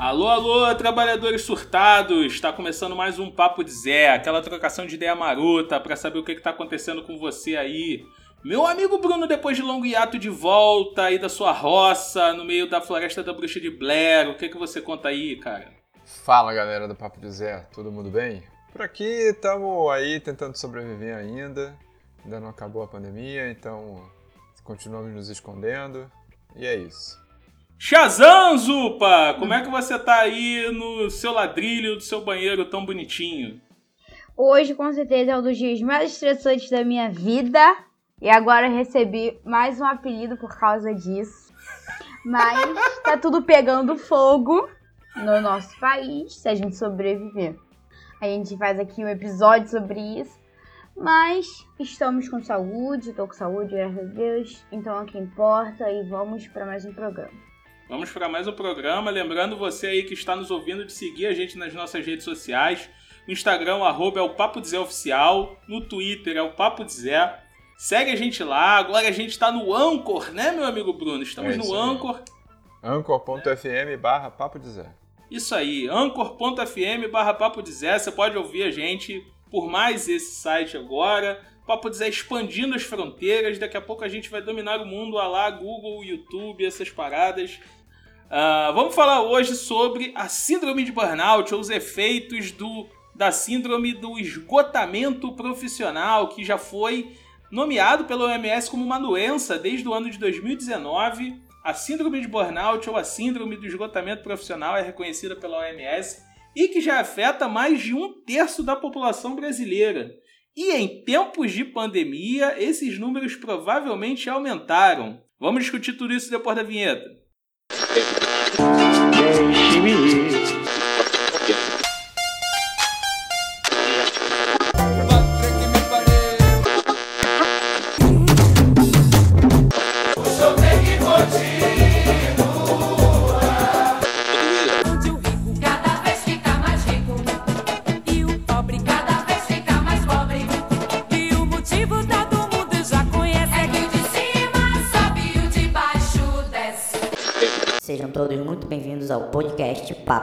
Alô, alô, trabalhadores surtados! Está começando mais um Papo de Zé, aquela trocação de ideia marota para saber o que está acontecendo com você aí. Meu amigo Bruno, depois de longo hiato de volta aí da sua roça, no meio da floresta da bruxa de Blair, o que, que você conta aí, cara? Fala galera do Papo de Zé, todo mundo bem? Por aqui estamos aí tentando sobreviver ainda, ainda não acabou a pandemia, então continuamos nos escondendo e é isso. Shazam, Zupa! Como é que você tá aí no seu ladrilho do seu banheiro tão bonitinho? Hoje, com certeza, é um dos dias mais estressantes da minha vida. E agora recebi mais um apelido por causa disso. Mas tá tudo pegando fogo no nosso país, se a gente sobreviver. A gente faz aqui um episódio sobre isso. Mas estamos com saúde, tô com saúde, graças a Deus. Então é o que importa e vamos para mais um programa. Vamos para mais um programa. Lembrando você aí que está nos ouvindo de seguir a gente nas nossas redes sociais. No Instagram, arroba é o Papo de Zé Oficial. No Twitter é o Papo de Zé. Segue a gente lá. Agora a gente está no Anchor, né, meu amigo Bruno? Estamos é no Anchor. Anchor.fm barra Papo de Zé. Isso aí, anchor.fm barra Papo de Zé. Você pode ouvir a gente por mais esse site agora. Papo de Zé expandindo as fronteiras. Daqui a pouco a gente vai dominar o mundo, a lá Google, YouTube, essas paradas. Uh, vamos falar hoje sobre a síndrome de burnout, ou os efeitos do, da síndrome do esgotamento profissional, que já foi nomeado pela OMS como uma doença desde o ano de 2019. A síndrome de burnout ou a síndrome do esgotamento profissional é reconhecida pela OMS e que já afeta mais de um terço da população brasileira. E em tempos de pandemia, esses números provavelmente aumentaram. Vamos discutir tudo isso depois da vinheta. Deixe-me ir.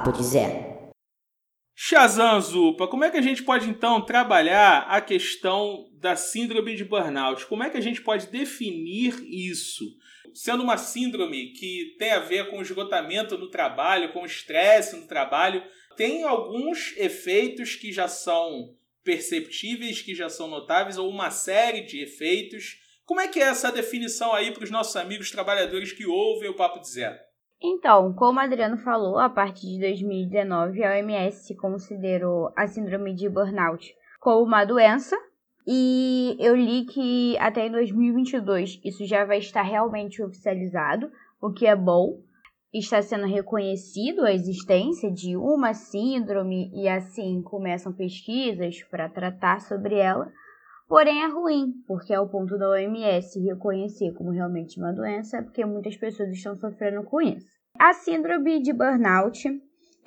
Papo de Zé. Shazam Zupa, como é que a gente pode então trabalhar a questão da síndrome de burnout? Como é que a gente pode definir isso? Sendo uma síndrome que tem a ver com esgotamento no trabalho, com estresse no trabalho, tem alguns efeitos que já são perceptíveis, que já são notáveis, ou uma série de efeitos. Como é que é essa definição aí para os nossos amigos trabalhadores que ouvem o Papo de Zé? Então, como Adriano falou, a partir de 2019 a OMS considerou a síndrome de burnout como uma doença e eu li que até em 2022 isso já vai estar realmente oficializado, o que é bom. Está sendo reconhecido a existência de uma síndrome e assim começam pesquisas para tratar sobre ela. Porém, é ruim, porque é o ponto da OMS reconhecer como realmente uma doença, porque muitas pessoas estão sofrendo com isso. A síndrome de burnout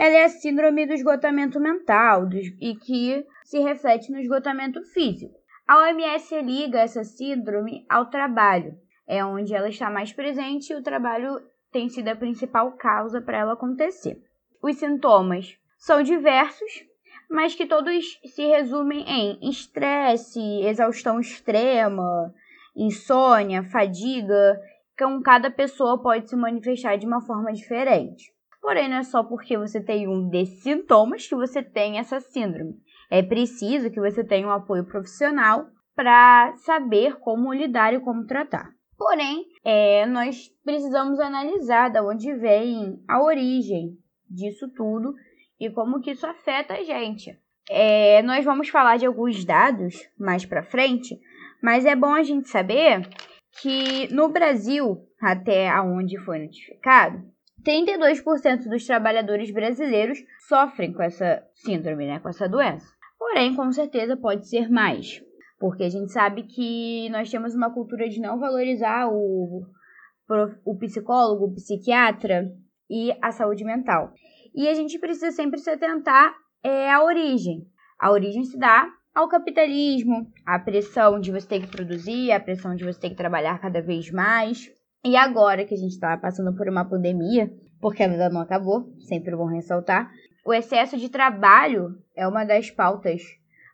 ela é a síndrome do esgotamento mental do, e que se reflete no esgotamento físico. A OMS liga essa síndrome ao trabalho, é onde ela está mais presente e o trabalho tem sido a principal causa para ela acontecer. Os sintomas são diversos, mas que todos se resumem em estresse, exaustão extrema, insônia, fadiga, com cada pessoa pode se manifestar de uma forma diferente. Porém, não é só porque você tem um desses sintomas que você tem essa síndrome. É preciso que você tenha um apoio profissional para saber como lidar e como tratar. Porém, é, nós precisamos analisar de onde vem a origem disso tudo e como que isso afeta a gente. É, nós vamos falar de alguns dados mais para frente, mas é bom a gente saber que no Brasil, até aonde foi notificado, 32% dos trabalhadores brasileiros sofrem com essa síndrome, né, com essa doença. Porém, com certeza pode ser mais, porque a gente sabe que nós temos uma cultura de não valorizar o, o psicólogo, o psiquiatra e a saúde mental. E a gente precisa sempre se atentar é, à origem. A origem se dá ao capitalismo, à pressão de você ter que produzir, a pressão de você ter que trabalhar cada vez mais. E agora que a gente está passando por uma pandemia, porque a vida não acabou, sempre bom ressaltar. O excesso de trabalho é uma das pautas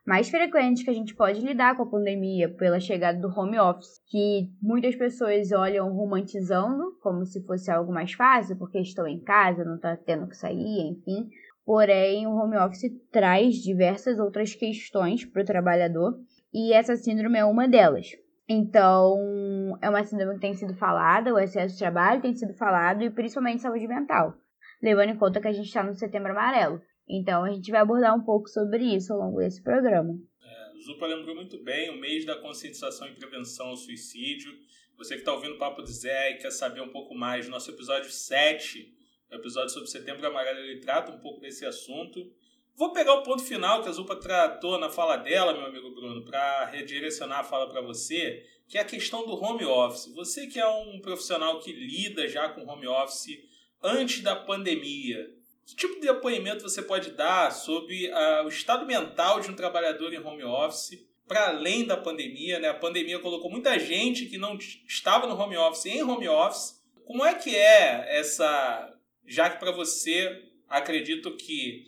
mais frequentes que a gente pode lidar com a pandemia pela chegada do home office, que muitas pessoas olham romantizando como se fosse algo mais fácil, porque estão em casa, não está tendo que sair, enfim. Porém, o home office traz diversas outras questões para o trabalhador e essa síndrome é uma delas. Então, é uma síndrome que tem sido falada, o excesso de trabalho tem sido falado e principalmente saúde mental, levando em conta que a gente está no setembro amarelo. Então, a gente vai abordar um pouco sobre isso ao longo desse programa. É, Zupa lembrou muito bem o mês da conscientização e prevenção ao suicídio. Você que está ouvindo o Papo de Zé e quer saber um pouco mais, nosso episódio 7, o episódio sobre setembro amarelo, ele trata um pouco desse assunto. Vou pegar o ponto final que a Zupa tratou na fala dela, meu amigo Bruno, para redirecionar a fala para você, que é a questão do home office. Você que é um profissional que lida já com home office antes da pandemia, que tipo de depoimento você pode dar sobre uh, o estado mental de um trabalhador em home office para além da pandemia? Né? A pandemia colocou muita gente que não estava no home office em home office. Como é que é essa. Já que para você, acredito que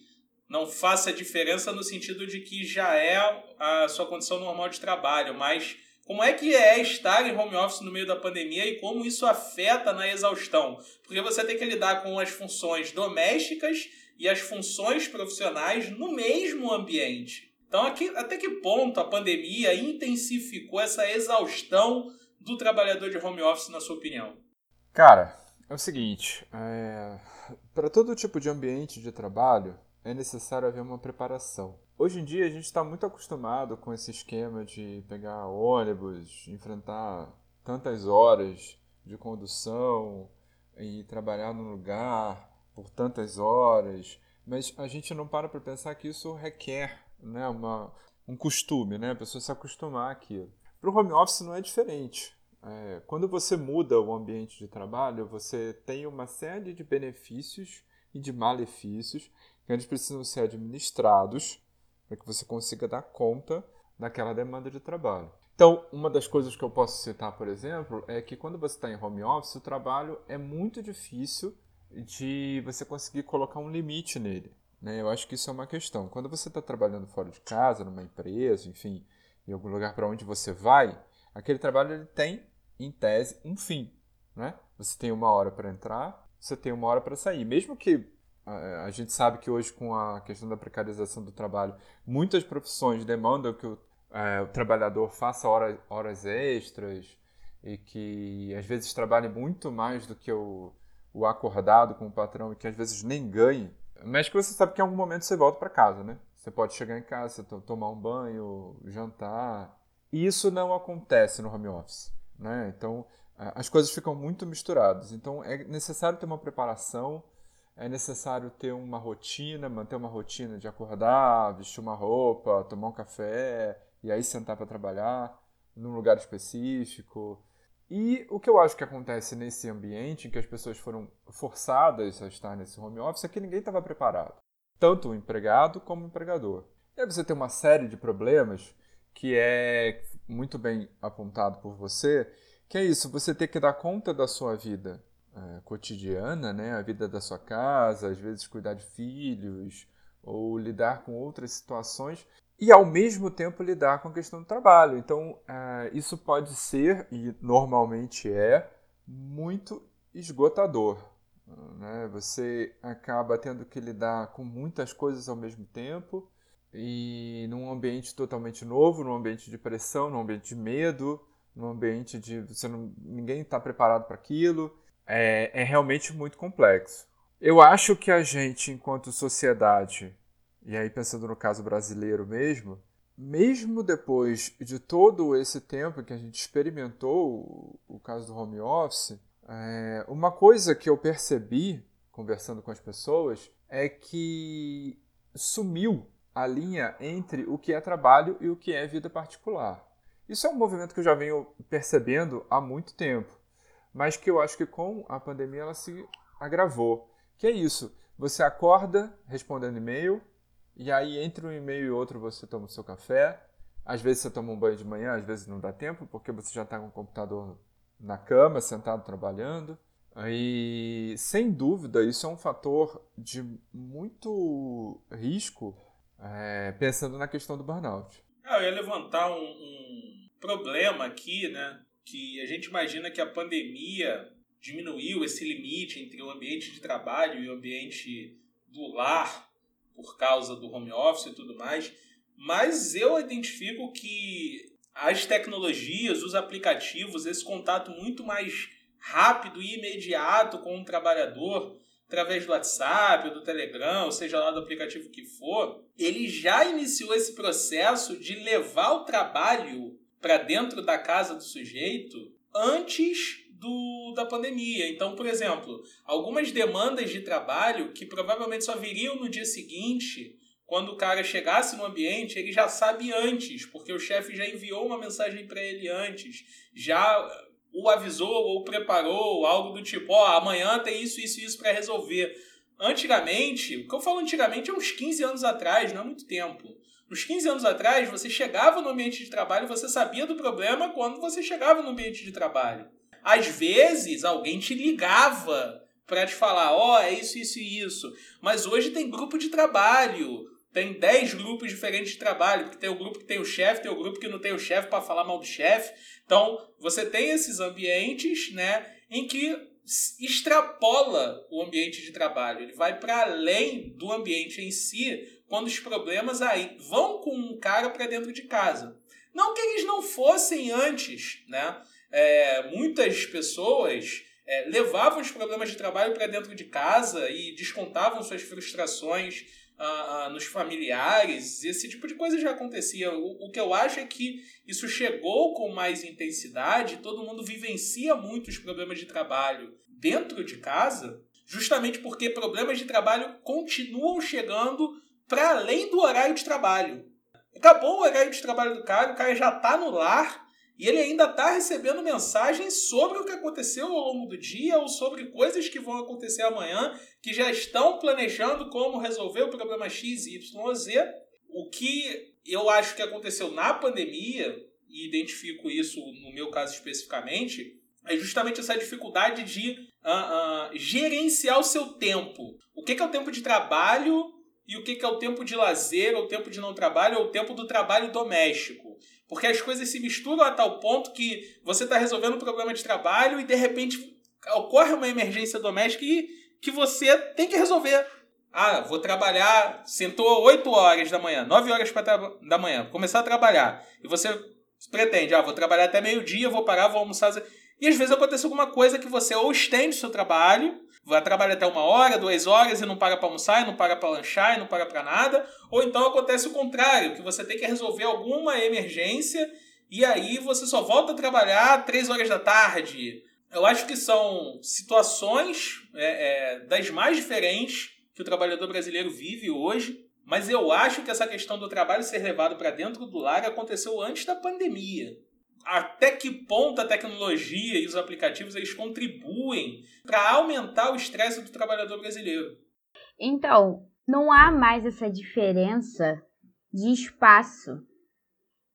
não faça diferença no sentido de que já é a sua condição normal de trabalho, mas como é que é estar em home office no meio da pandemia e como isso afeta na exaustão? Porque você tem que lidar com as funções domésticas e as funções profissionais no mesmo ambiente. Então, aqui, até que ponto a pandemia intensificou essa exaustão do trabalhador de home office, na sua opinião? Cara, é o seguinte: é... para todo tipo de ambiente de trabalho, é necessário haver uma preparação. Hoje em dia a gente está muito acostumado com esse esquema de pegar ônibus, enfrentar tantas horas de condução e trabalhar num lugar por tantas horas, mas a gente não para para pensar que isso requer né, uma, um costume, né, a pessoa se acostumar àquilo. Para o home office não é diferente. É, quando você muda o ambiente de trabalho, você tem uma série de benefícios e de malefícios que eles precisam ser administrados para que você consiga dar conta daquela demanda de trabalho. Então, uma das coisas que eu posso citar, por exemplo, é que quando você está em home office, o trabalho é muito difícil de você conseguir colocar um limite nele. Né? Eu acho que isso é uma questão. Quando você está trabalhando fora de casa, numa empresa, enfim, em algum lugar para onde você vai, aquele trabalho ele tem, em tese, um fim. Né? Você tem uma hora para entrar, você tem uma hora para sair. Mesmo que a, gente sabe que hoje, com a questão da precarização do trabalho, muitas profissões demandam que o, é, o trabalhador faça hora, horas extras e que às vezes trabalhe muito mais do que o, o acordado com o patrão e que às vezes nem ganhe. Mas que você sabe que em algum momento você volta para casa, né? Você pode chegar em casa, tomar um banho, jantar. E isso não acontece no home office, né? Então, as coisas ficam muito misturadas. Então, é necessário ter uma preparação é necessário ter uma rotina, manter uma rotina de acordar, vestir uma roupa, tomar um café e aí sentar para trabalhar num lugar específico. E o que eu acho que acontece nesse ambiente em que as pessoas foram forçadas a estar nesse home office é que ninguém estava preparado, tanto o empregado como o empregador. E aí você tem uma série de problemas que é muito bem apontado por você, que é isso, você ter que dar conta da sua vida é, cotidiana, né, a vida da sua casa, às vezes cuidar de filhos ou lidar com outras situações e ao mesmo tempo lidar com a questão do trabalho. Então, é, isso pode ser e normalmente é muito esgotador. Né? Você acaba tendo que lidar com muitas coisas ao mesmo tempo e num ambiente totalmente novo, num ambiente de pressão, num ambiente de medo, num ambiente de você não, ninguém está preparado para aquilo é, é realmente muito complexo. Eu acho que a gente, enquanto sociedade, e aí pensando no caso brasileiro mesmo, mesmo depois de todo esse tempo que a gente experimentou o, caso do home office, é, uma coisa que eu percebi conversando com as pessoas é que sumiu a linha entre o que é trabalho e o que é vida particular. Isso é um movimento que eu já venho percebendo há muito tempo mas que eu acho que com a pandemia ela se agravou. Que é isso, você acorda respondendo e-mail, e aí entre um e-mail e outro você toma o seu café, às vezes você toma um banho de manhã, às vezes não dá tempo, porque você já está com o computador na cama, sentado trabalhando. E sem dúvida isso é um fator de muito risco, é, pensando na questão do burnout. Ah, eu ia levantar um, um problema aqui, né? Que a gente imagina que a pandemia diminuiu esse limite entre o ambiente de trabalho e o ambiente do lar por causa do home office e tudo mais, mas eu identifico que as tecnologias, os aplicativos, esse contato muito mais rápido e imediato com o trabalhador, através do WhatsApp, do Telegram, seja lá do aplicativo que for, ele já iniciou esse processo de levar o trabalho para dentro da casa do sujeito antes do, da pandemia. Então, por exemplo, algumas demandas de trabalho que provavelmente só viriam no dia seguinte, quando o cara chegasse no ambiente, ele já sabe antes, porque o chefe já enviou uma mensagem para ele antes, já o avisou ou preparou, algo do tipo, ó, oh, amanhã tem isso, isso isso para resolver. Antigamente, o que eu falo antigamente é uns 15 anos atrás, não é muito tempo. Uns 15 anos atrás, você chegava no ambiente de trabalho, você sabia do problema quando você chegava no ambiente de trabalho. Às vezes, alguém te ligava para te falar, ó, oh, é isso, isso e isso. Mas hoje tem grupo de trabalho. Tem 10 grupos diferentes de trabalho, porque tem o grupo que tem o chefe, tem o grupo que não tem o chefe para falar mal do chefe. Então, você tem esses ambientes, né, em que extrapola o ambiente de trabalho. Ele vai para além do ambiente em si, quando os problemas aí vão com um cara para dentro de casa. Não que eles não fossem antes, né? É, muitas pessoas é, levavam os problemas de trabalho para dentro de casa e descontavam suas frustrações uh, nos familiares, esse tipo de coisa já acontecia. O, o que eu acho é que isso chegou com mais intensidade, todo mundo vivencia muito os problemas de trabalho dentro de casa, justamente porque problemas de trabalho continuam chegando para além do horário de trabalho. Acabou o horário de trabalho do cara, o cara já está no lar e ele ainda está recebendo mensagens sobre o que aconteceu ao longo do dia ou sobre coisas que vão acontecer amanhã, que já estão planejando como resolver o problema X, Y, Z. O que eu acho que aconteceu na pandemia, e identifico isso no meu caso especificamente, é justamente essa dificuldade de uh, uh, gerenciar o seu tempo. O que é o tempo de trabalho e o que é o tempo de lazer, ou o tempo de não trabalho, ou o tempo do trabalho doméstico. Porque as coisas se misturam a tal ponto que você está resolvendo um problema de trabalho e de repente ocorre uma emergência doméstica e que você tem que resolver. Ah, vou trabalhar, sentou 8 horas da manhã, 9 horas da manhã, começar a trabalhar. E você pretende, ah, vou trabalhar até meio-dia, vou parar, vou almoçar. E às vezes acontece alguma coisa que você ou estende o seu trabalho, vai trabalhar até uma hora, duas horas e não paga para almoçar, e não paga para lanchar, e não paga para nada. Ou então acontece o contrário, que você tem que resolver alguma emergência e aí você só volta a trabalhar três horas da tarde. Eu acho que são situações é, é, das mais diferentes que o trabalhador brasileiro vive hoje. Mas eu acho que essa questão do trabalho ser levado para dentro do lar aconteceu antes da pandemia até que ponto a tecnologia e os aplicativos eles contribuem para aumentar o estresse do trabalhador brasileiro. Então, não há mais essa diferença de espaço.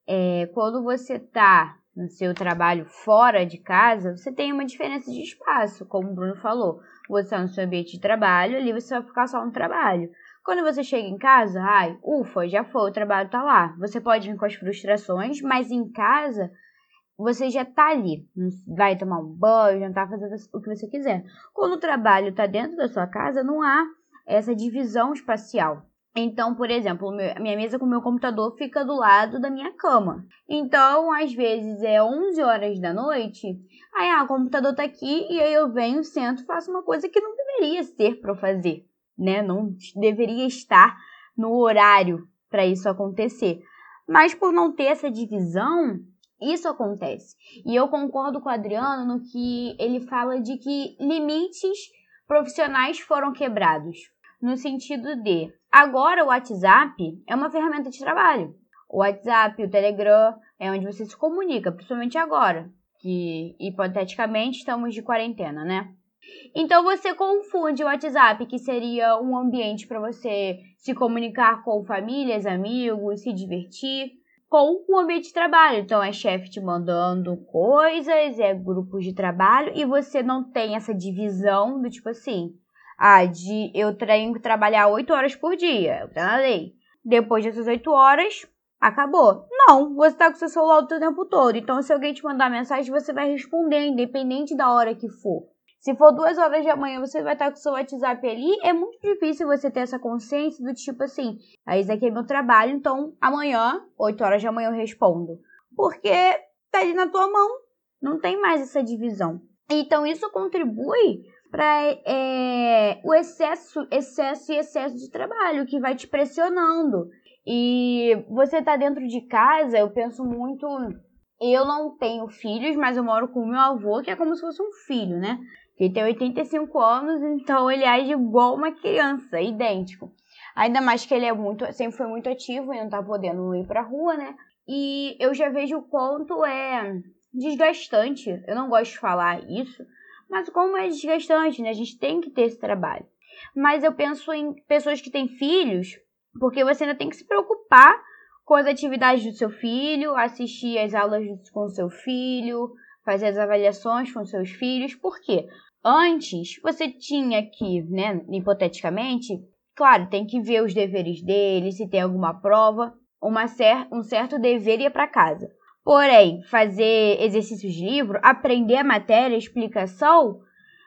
É, quando você está no seu trabalho fora de casa, você tem uma diferença de espaço, como o Bruno falou. Você está no seu ambiente de trabalho, ali você vai ficar só no trabalho. Quando você chega em casa, ai, ufa, já foi, o trabalho está lá. Você pode vir com as frustrações, mas em casa você já tá ali, vai tomar um banho, jantar, fazer o que você quiser. Quando o trabalho está dentro da sua casa, não há essa divisão espacial. Então, por exemplo, minha mesa com o meu computador fica do lado da minha cama. Então, às vezes é 11 horas da noite, aí ah, o computador tá aqui e aí eu venho, sento, faço uma coisa que não deveria ser para fazer, né? Não deveria estar no horário para isso acontecer. Mas por não ter essa divisão, isso acontece. E eu concordo com o Adriano no que ele fala de que limites profissionais foram quebrados. No sentido de, agora o WhatsApp é uma ferramenta de trabalho. O WhatsApp, o Telegram é onde você se comunica, principalmente agora, que hipoteticamente estamos de quarentena, né? Então você confunde o WhatsApp, que seria um ambiente para você se comunicar com famílias, amigos, se divertir, com o ambiente de trabalho. Então, é chefe te mandando coisas, é grupos de trabalho, e você não tem essa divisão do tipo assim, ah, de eu tenho que trabalhar 8 horas por dia, tá na lei. Depois dessas 8 horas, acabou. Não, você tá com seu celular o tempo todo. Então, se alguém te mandar mensagem, você vai responder, independente da hora que for. Se for duas horas da manhã, você vai estar com o seu WhatsApp ali. É muito difícil você ter essa consciência do tipo assim, ah, esse aqui é meu trabalho, então amanhã, 8 horas da manhã eu respondo. Porque tá ali na tua mão, não tem mais essa divisão. Então isso contribui para é, o excesso, excesso e excesso de trabalho que vai te pressionando. E você tá dentro de casa, eu penso muito. Eu não tenho filhos, mas eu moro com meu avô, que é como se fosse um filho, né? Ele tem 85 anos, então ele age igual uma criança, idêntico. Ainda mais que ele é muito, sempre foi muito ativo e não tá podendo ir pra rua, né? E eu já vejo o quanto é desgastante. Eu não gosto de falar isso, mas como é desgastante, né? A gente tem que ter esse trabalho. Mas eu penso em pessoas que têm filhos, porque você ainda tem que se preocupar com as atividades do seu filho, assistir às aulas com o seu filho, fazer as avaliações com seus filhos. Por quê? Antes, você tinha que, né, hipoteticamente, claro, tem que ver os deveres dele, se tem alguma prova, uma cer um certo dever ia para casa. Porém, fazer exercícios de livro, aprender a matéria, a explicação,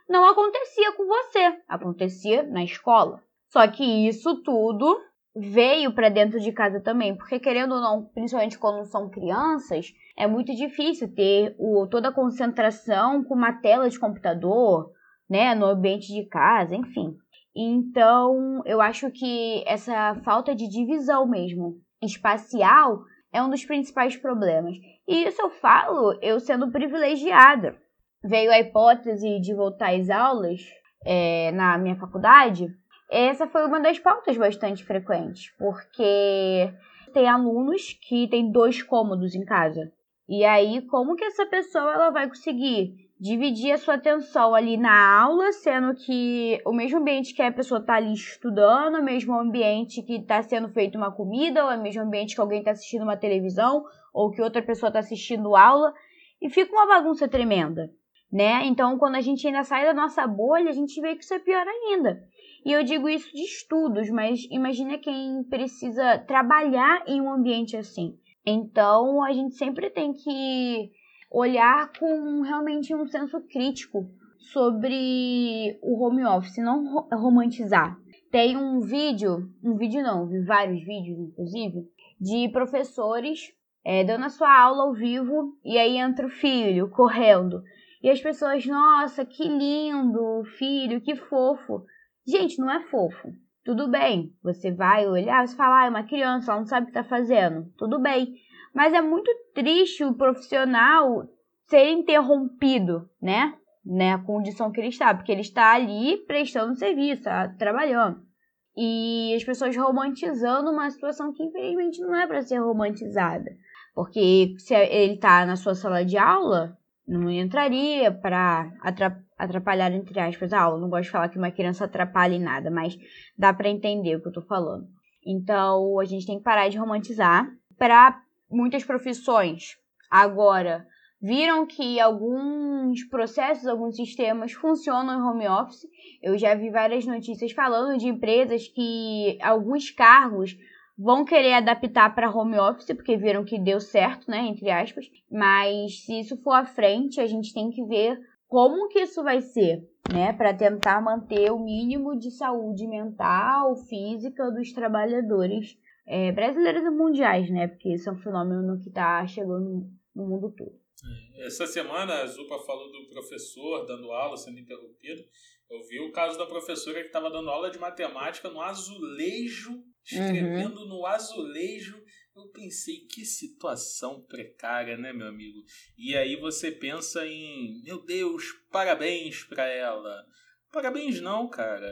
não acontecia com você, acontecia na escola. Só que isso tudo veio para dentro de casa também, porque querendo ou não, principalmente quando são crianças, é muito difícil ter o, toda a concentração com uma tela de computador, né, no ambiente de casa, enfim. Então, eu acho que essa falta de divisão mesmo espacial é um dos principais problemas. E isso eu falo eu sendo privilegiada. Veio a hipótese de voltar às aulas é, na minha faculdade essa foi uma das pautas bastante frequentes, porque tem alunos que têm dois cômodos em casa. E aí, como que essa pessoa ela vai conseguir dividir a sua atenção ali na aula, sendo que o mesmo ambiente que a pessoa está ali estudando, o mesmo ambiente que está sendo feita uma comida, ou o mesmo ambiente que alguém está assistindo uma televisão, ou que outra pessoa está assistindo aula, e fica uma bagunça tremenda, né? Então, quando a gente ainda sai da nossa bolha, a gente vê que isso é pior ainda. E eu digo isso de estudos, mas imagina quem precisa trabalhar em um ambiente assim. Então, a gente sempre tem que olhar com realmente um senso crítico sobre o home office, não romantizar. Tem um vídeo, um vídeo não, vi vários vídeos inclusive, de professores é, dando a sua aula ao vivo e aí entra o filho correndo. E as pessoas, nossa, que lindo, filho, que fofo. Gente, não é fofo. Tudo bem, você vai olhar e falar, ah, é uma criança, ela não sabe o que está fazendo. Tudo bem. Mas é muito triste o profissional ser interrompido, né? Né, a condição que ele está, porque ele está ali prestando serviço, trabalhando. E as pessoas romantizando uma situação que infelizmente não é para ser romantizada. Porque se ele está na sua sala de aula, não entraria para atrapalhar, entre aspas, a aula. Não gosto de falar que uma criança atrapalha em nada, mas dá para entender o que eu tô falando. Então, a gente tem que parar de romantizar. Para muitas profissões, agora, viram que alguns processos, alguns sistemas funcionam em home office. Eu já vi várias notícias falando de empresas que alguns cargos vão querer adaptar para home office, porque viram que deu certo, né, entre aspas. Mas se isso for à frente, a gente tem que ver como que isso vai ser, né, para tentar manter o mínimo de saúde mental, física dos trabalhadores é, brasileiros e mundiais, né, porque isso é um fenômeno que está chegando no mundo todo. Essa semana a Zupa falou do professor dando aula, sendo interrompido. Eu vi o caso da professora que estava dando aula de matemática no azulejo escrevendo uhum. no azulejo. Eu pensei, que situação precária, né, meu amigo? E aí você pensa em, meu Deus, parabéns para ela. Parabéns não, cara.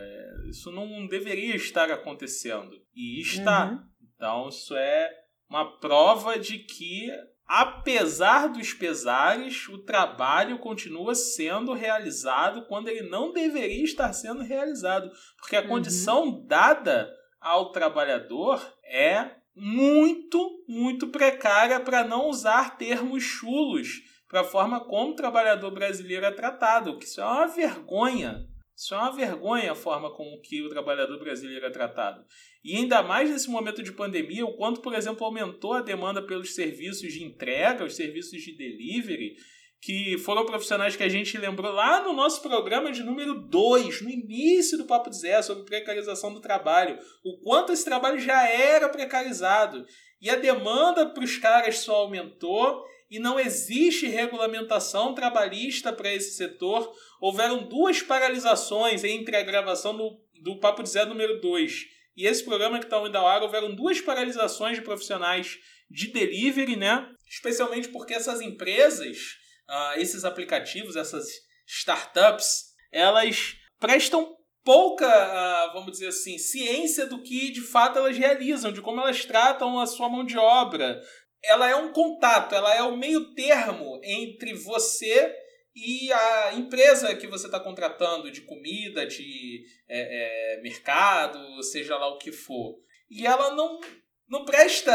Isso não deveria estar acontecendo. E está. Uhum. Então isso é uma prova de que apesar dos pesares, o trabalho continua sendo realizado quando ele não deveria estar sendo realizado, porque a uhum. condição dada ao trabalhador é muito, muito precária, para não usar termos chulos, para a forma como o trabalhador brasileiro é tratado, que isso é uma vergonha. Isso é uma vergonha a forma com que o trabalhador brasileiro é tratado. E ainda mais nesse momento de pandemia, o quanto, por exemplo, aumentou a demanda pelos serviços de entrega, os serviços de delivery, que foram profissionais que a gente lembrou lá no nosso programa de número 2, no início do Papo de Zé, sobre precarização do trabalho. O quanto esse trabalho já era precarizado. E a demanda para os caras só aumentou e não existe regulamentação trabalhista para esse setor. Houveram duas paralisações entre a gravação do, do Papo de Zé número 2 e esse programa que está indo ao ar. Houveram duas paralisações de profissionais de delivery, né? Especialmente porque essas empresas uh, esses aplicativos, essas startups, elas prestam pouca, uh, vamos dizer assim, ciência do que de fato elas realizam, de como elas tratam a sua mão de obra. Ela é um contato, ela é o meio termo entre você e a empresa que você está contratando de comida, de é, é, mercado, seja lá o que for. E ela não não presta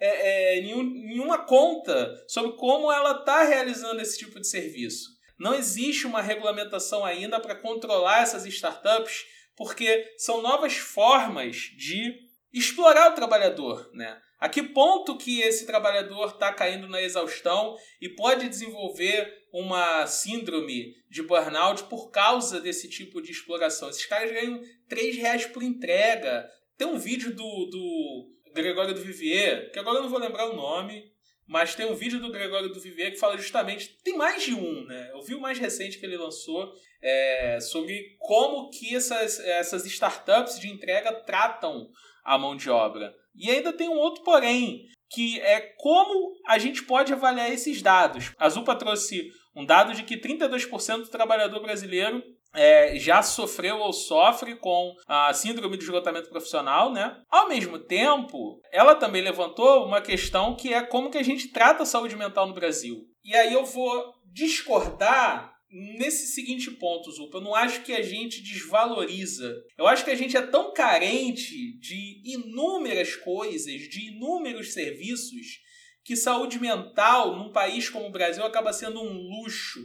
é, é, nenhum, nenhuma conta sobre como ela está realizando esse tipo de serviço. Não existe uma regulamentação ainda para controlar essas startups, porque são novas formas de explorar o trabalhador. Né? A que ponto que esse trabalhador está caindo na exaustão e pode desenvolver uma síndrome de burnout por causa desse tipo de exploração? Esses caras ganham 3 reais por entrega. Tem um vídeo do, do Gregório do Vivier, que agora eu não vou lembrar o nome, mas tem um vídeo do Gregório do Vivier que fala justamente, tem mais de um, né? Eu vi o mais recente que ele lançou é, sobre como que essas, essas startups de entrega tratam a mão de obra. E ainda tem um outro porém, que é como a gente pode avaliar esses dados. A Zupa trouxe um dado de que 32% do trabalhador brasileiro é, já sofreu ou sofre com a síndrome de esgotamento profissional, né? Ao mesmo tempo, ela também levantou uma questão que é como que a gente trata a saúde mental no Brasil. E aí eu vou discordar nesse seguinte ponto, Zupa. Eu não acho que a gente desvaloriza. Eu acho que a gente é tão carente de inúmeras coisas, de inúmeros serviços, que saúde mental num país como o Brasil acaba sendo um luxo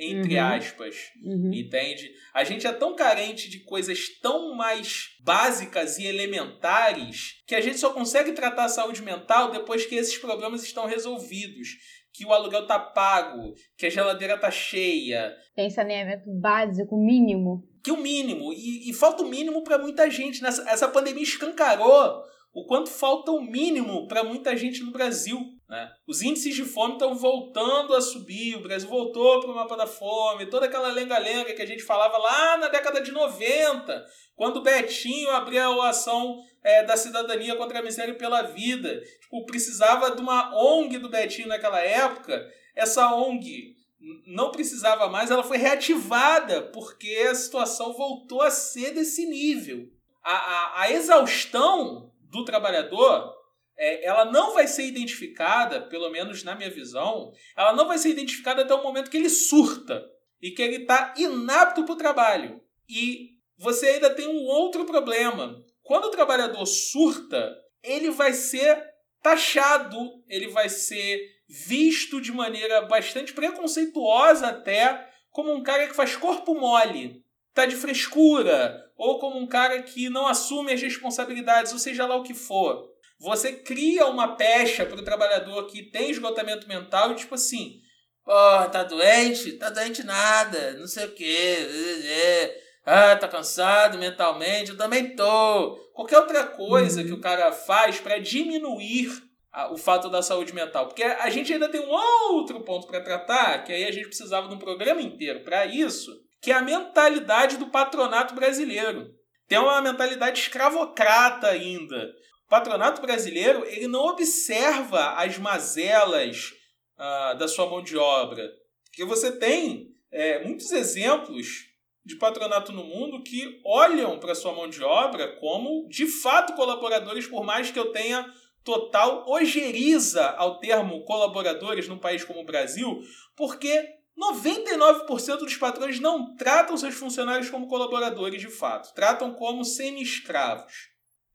entre uhum. aspas, uhum. entende? A gente é tão carente de coisas tão mais básicas e elementares que a gente só consegue tratar a saúde mental depois que esses problemas estão resolvidos. Que o aluguel tá pago, que a geladeira tá cheia. Tem saneamento básico, mínimo. Que o mínimo. E, e falta o mínimo para muita gente. Nessa, essa pandemia escancarou o quanto falta o mínimo para muita gente no Brasil. Né? Os índices de fome estão voltando a subir, o Brasil voltou para o mapa da fome, toda aquela lenga-lenga que a gente falava lá na década de 90, quando o Betinho abria a ação é, da cidadania contra a miséria pela vida. Tipo, precisava de uma ONG do Betinho naquela época. Essa ONG não precisava mais, ela foi reativada porque a situação voltou a ser desse nível. A, a, a exaustão do trabalhador é, ela não vai ser identificada, pelo menos na minha visão, ela não vai ser identificada até o momento que ele surta e que ele está inapto para o trabalho. E você ainda tem um outro problema. Quando o trabalhador surta, ele vai ser taxado, ele vai ser visto de maneira bastante preconceituosa até como um cara que faz corpo mole, tá de frescura, ou como um cara que não assume as responsabilidades, ou seja lá o que for. Você cria uma pecha para o trabalhador que tem esgotamento mental e tipo assim, pô, tá doente? Tá doente nada, não sei o quê. Ah, tá cansado mentalmente? Eu também tô. Qualquer outra coisa que o cara faz para diminuir o fato da saúde mental. Porque a gente ainda tem um outro ponto para tratar, que aí a gente precisava de um programa inteiro para isso, que é a mentalidade do patronato brasileiro. Tem uma mentalidade escravocrata ainda patronato brasileiro ele não observa as mazelas uh, da sua mão de obra. Porque você tem é, muitos exemplos de patronato no mundo que olham para sua mão de obra como de fato colaboradores, por mais que eu tenha total ojeriza ao termo colaboradores num país como o Brasil, porque 99% dos patrões não tratam seus funcionários como colaboradores de fato, tratam como semi-escravos.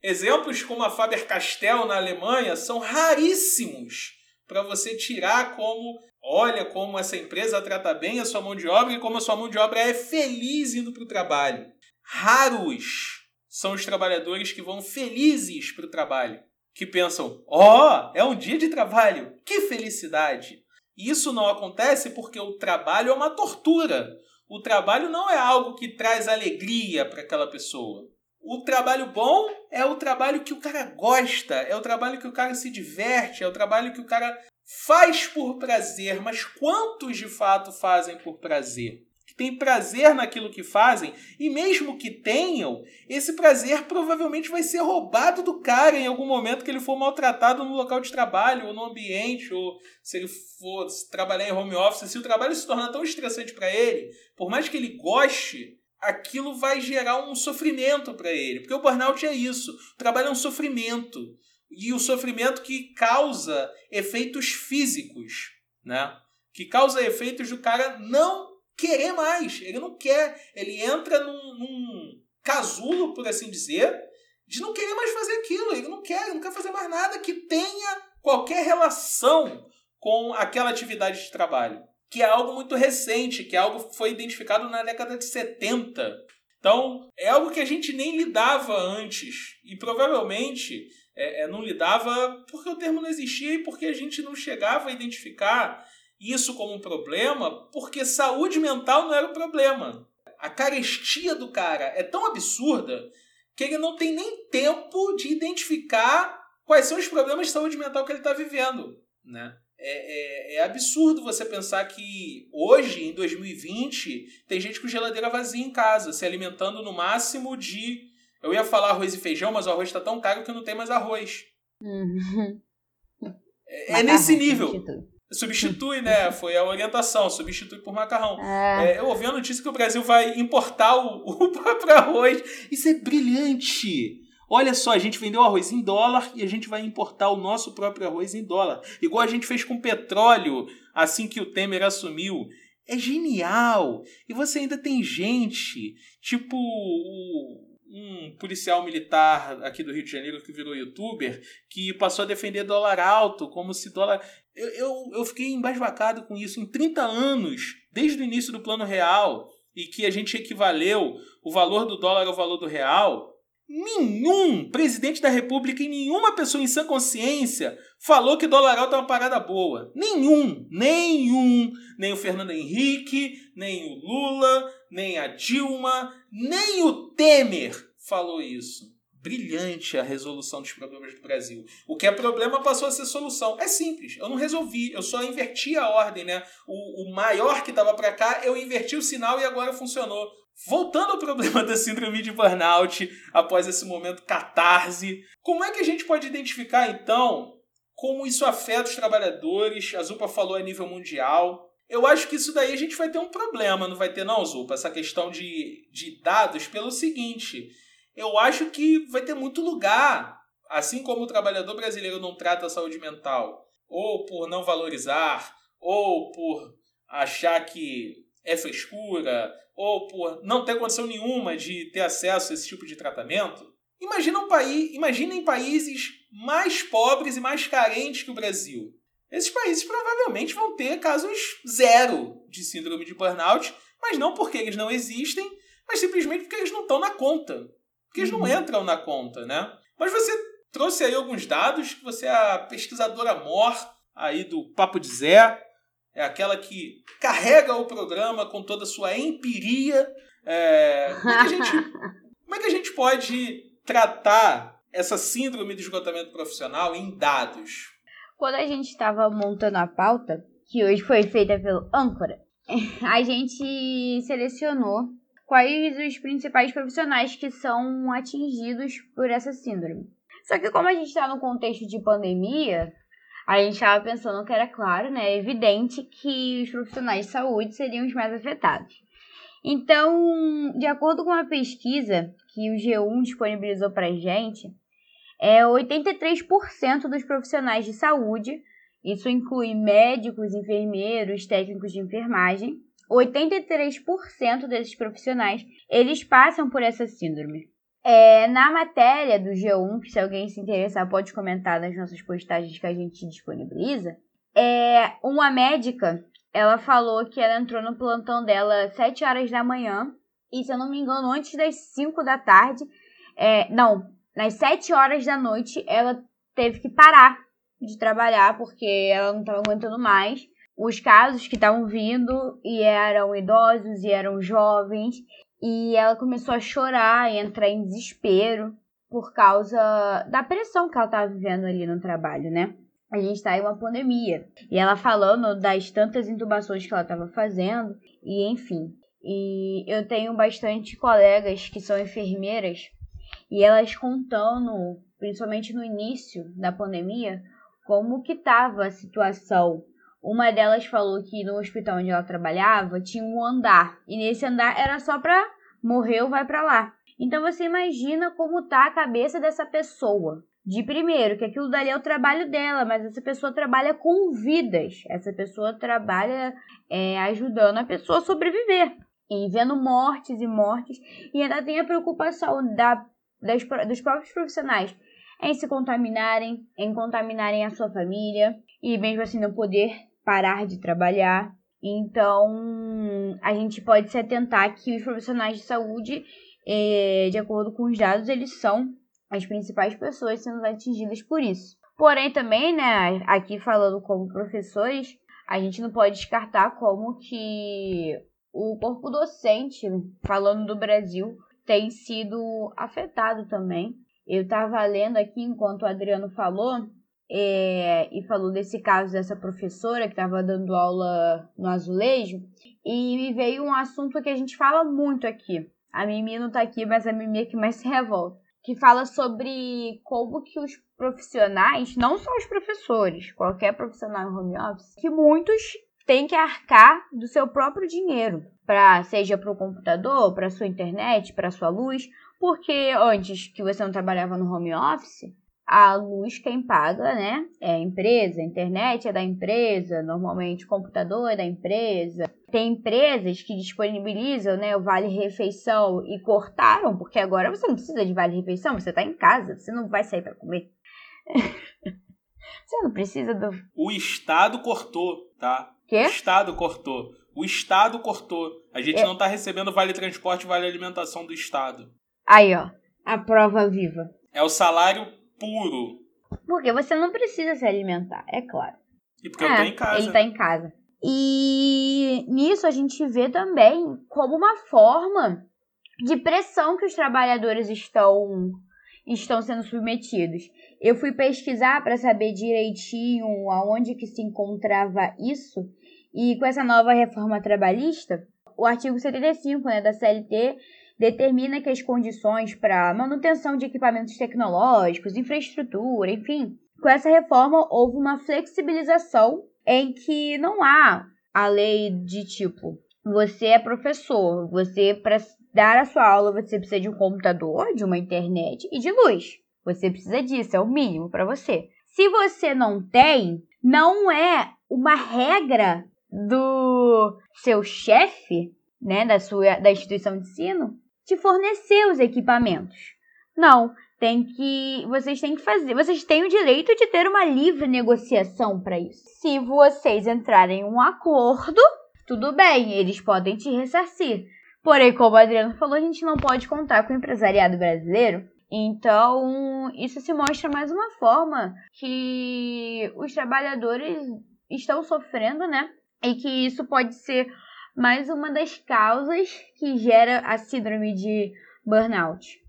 Exemplos como a Faber-Castell na Alemanha são raríssimos para você tirar como olha como essa empresa trata bem a sua mão de obra e como a sua mão de obra é feliz indo para o trabalho. Raros são os trabalhadores que vão felizes para o trabalho, que pensam: ó, oh, é um dia de trabalho, que felicidade! Isso não acontece porque o trabalho é uma tortura. O trabalho não é algo que traz alegria para aquela pessoa. O trabalho bom é o trabalho que o cara gosta, é o trabalho que o cara se diverte, é o trabalho que o cara faz por prazer, mas quantos de fato fazem por prazer? Que tem prazer naquilo que fazem, e mesmo que tenham, esse prazer provavelmente vai ser roubado do cara em algum momento que ele for maltratado no local de trabalho, ou no ambiente, ou se ele for trabalhar em home office, se o trabalho se tornar tão estressante para ele, por mais que ele goste, aquilo vai gerar um sofrimento para ele. Porque o burnout é isso. O trabalho é um sofrimento e o sofrimento que causa efeitos físicos, né? Que causa efeitos do cara não querer mais. Ele não quer. Ele entra num, num casulo, por assim dizer, de não querer mais fazer aquilo. Ele não quer, ele não quer fazer mais nada que tenha qualquer relação com aquela atividade de trabalho. Que é algo muito recente, que é algo que foi identificado na década de 70. Então, é algo que a gente nem lidava antes. E provavelmente é, é, não lidava porque o termo não existia e porque a gente não chegava a identificar isso como um problema, porque saúde mental não era o problema. A carestia do cara é tão absurda que ele não tem nem tempo de identificar quais são os problemas de saúde mental que ele está vivendo. Né? É, é, é, absurdo você pensar que hoje, em 2020, tem gente com geladeira vazia em casa, se alimentando no máximo de eu ia falar arroz e feijão, mas o arroz está tão caro que não tem mais arroz. Uhum. É, é nesse nível. Substitui. substitui. né? Foi a orientação, substitui por macarrão. É. É, eu ouvi a notícia que o Brasil vai importar o, o próprio arroz. Isso é brilhante! Olha só, a gente vendeu arroz em dólar e a gente vai importar o nosso próprio arroz em dólar. Igual a gente fez com petróleo assim que o Temer assumiu. É genial! E você ainda tem gente, tipo um policial militar aqui do Rio de Janeiro que virou youtuber, que passou a defender dólar alto, como se dólar. Eu, eu, eu fiquei embasbacado com isso. Em 30 anos, desde o início do plano real, e que a gente equivaleu o valor do dólar ao valor do real, nenhum presidente da república e nenhuma pessoa em sã consciência falou que dólar alto é uma parada boa. Nenhum, nenhum. Nem o Fernando Henrique, nem o Lula, nem a Dilma, nem o Temer falou isso. Brilhante a resolução dos problemas do Brasil. O que é problema passou a ser solução. É simples, eu não resolvi, eu só inverti a ordem, né? O, o maior que estava para cá, eu inverti o sinal e agora funcionou. Voltando ao problema da síndrome de burnout, após esse momento catarse, como é que a gente pode identificar então como isso afeta os trabalhadores? A Zupa falou a nível mundial. Eu acho que isso daí a gente vai ter um problema, não vai ter não, Zupa? Essa questão de, de dados, pelo seguinte, eu acho que vai ter muito lugar, assim como o trabalhador brasileiro não trata a saúde mental, ou por não valorizar, ou por achar que é frescura, ou por não ter condição nenhuma de ter acesso a esse tipo de tratamento. Imagina um país, imaginem países mais pobres e mais carentes que o Brasil esses países provavelmente vão ter casos zero de síndrome de burnout, mas não porque eles não existem, mas simplesmente porque eles não estão na conta. Porque eles não uhum. entram na conta, né? Mas você trouxe aí alguns dados, que você é a pesquisadora mor aí do Papo de Zé, é aquela que carrega o programa com toda a sua empiria. É, como, é que a gente, como é que a gente pode tratar essa síndrome de esgotamento profissional em dados? Quando a gente estava montando a pauta, que hoje foi feita pelo Âncora, a gente selecionou quais os principais profissionais que são atingidos por essa síndrome. Só que como a gente está no contexto de pandemia, a gente estava pensando que era claro, né, evidente que os profissionais de saúde seriam os mais afetados. Então, de acordo com uma pesquisa que o G1 disponibilizou para a gente, é 83% dos profissionais de saúde, isso inclui médicos, enfermeiros, técnicos de enfermagem, 83% desses profissionais, eles passam por essa síndrome. É, na matéria do G1, que se alguém se interessar pode comentar nas nossas postagens que a gente disponibiliza, é, uma médica, ela falou que ela entrou no plantão dela às 7 horas da manhã e, se eu não me engano, antes das 5 da tarde, é, não, nas 7 horas da noite, ela teve que parar de trabalhar porque ela não estava aguentando mais. Os casos que estavam vindo e eram idosos e eram jovens e ela começou a chorar e entrar em desespero por causa da pressão que ela estava vivendo ali no trabalho, né? A gente está em uma pandemia. E ela falando das tantas intubações que ela estava fazendo, e enfim. E eu tenho bastante colegas que são enfermeiras, e elas contando, principalmente no início da pandemia, como que estava a situação uma delas falou que no hospital onde ela trabalhava tinha um andar e nesse andar era só para morreu vai para lá. Então você imagina como tá a cabeça dessa pessoa. De primeiro, que aquilo dali é o trabalho dela, mas essa pessoa trabalha com vidas. Essa pessoa trabalha é, ajudando a pessoa a sobreviver. E vendo mortes e mortes. E ainda tem a preocupação da, das, dos próprios profissionais em se contaminarem, em contaminarem a sua família. E mesmo assim não poder parar de trabalhar. Então, a gente pode se atentar que os profissionais de saúde, é, de acordo com os dados, eles são as principais pessoas sendo atingidas por isso. Porém, também, né, aqui falando como professores, a gente não pode descartar como que o corpo docente, falando do Brasil, tem sido afetado também. Eu estava lendo aqui enquanto o Adriano falou é, e falou desse caso dessa professora que estava dando aula no azulejo, e me veio um assunto que a gente fala muito aqui. A Mimi não está aqui, mas a Mimi é que mais se revolta. Que fala sobre como que os profissionais, não só os professores, qualquer profissional em home office, que muitos têm que arcar do seu próprio dinheiro, para seja para o computador, para sua internet, para sua luz, porque antes que você não trabalhava no home office, a luz quem paga, né? É a empresa, a internet é da empresa, normalmente o computador é da empresa. Tem empresas que disponibilizam, né, o vale refeição e cortaram, porque agora você não precisa de vale refeição, você está em casa, você não vai sair para comer. você não precisa do O estado cortou, tá? Quê? O estado cortou. O estado cortou. A gente É. não tá recebendo vale transporte, vale alimentação do estado. Aí, ó, a prova viva. É o salário puro. Porque você não precisa se alimentar, é claro. E porque eu tô em casa. Ele tá em casa. E nisso a gente vê também como uma forma de pressão que os trabalhadores estão, estão sendo submetidos. Eu fui pesquisar para saber direitinho aonde que se encontrava isso e com essa nova reforma trabalhista, o artigo 75 né, da CLT determina que as condições para manutenção de equipamentos tecnológicos, infraestrutura, enfim, com essa reforma houve uma flexibilização em que não há a lei de tipo, você é professor, você para dar a sua aula você precisa de um computador, de uma internet e de luz. Você precisa disso, é o mínimo para você. Se você não tem, não é uma regra do seu chefe, né, da sua da instituição de ensino, te fornecer os equipamentos. Não, tem que vocês têm que fazer, vocês têm o direito de ter uma livre negociação para isso. Se vocês entrarem em um acordo, tudo bem, eles podem te ressarcir. Porém, como o Adriano falou, a gente não pode contar com o empresariado brasileiro. Então, isso se mostra mais uma forma que os trabalhadores estão sofrendo, né? E que isso pode ser mais uma das causas que gera a síndrome de burnout.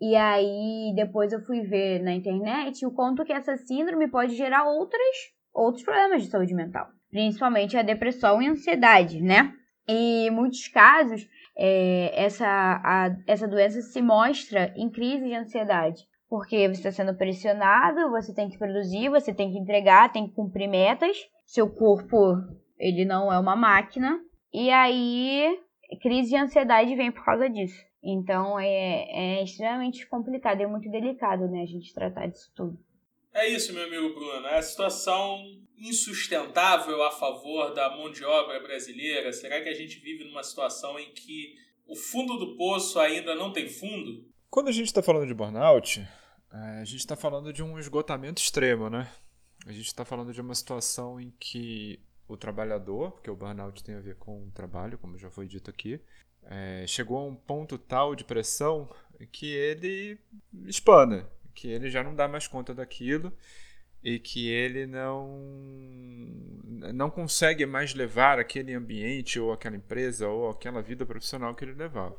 E aí, depois eu fui ver na internet o quanto que essa síndrome pode gerar outras, outros problemas de saúde mental. Principalmente a depressão e a ansiedade, né? E em muitos casos, é, essa, a, essa doença se mostra em crise de ansiedade. Porque você está sendo pressionado, você tem que produzir, você tem que entregar, tem que cumprir metas. Seu corpo, ele não é uma máquina. E aí, crise de ansiedade vem por causa disso. Então, é, é extremamente complicado, é muito delicado, né, a gente tratar disso tudo. É isso, meu amigo Bruno. É a situação insustentável a favor da mão de obra brasileira. Será que a gente vive numa situação em que o fundo do poço ainda não tem fundo? Quando a gente está falando de burnout, é, a gente está falando de um esgotamento extremo, né? A gente está falando de uma situação em que o trabalhador, porque o burnout tem a ver com o trabalho, como já foi dito aqui, é, chegou a um ponto tal de pressão que ele espana, que ele já não dá mais conta daquilo e que ele não não consegue mais levar aquele ambiente ou aquela empresa ou aquela vida profissional que ele levava.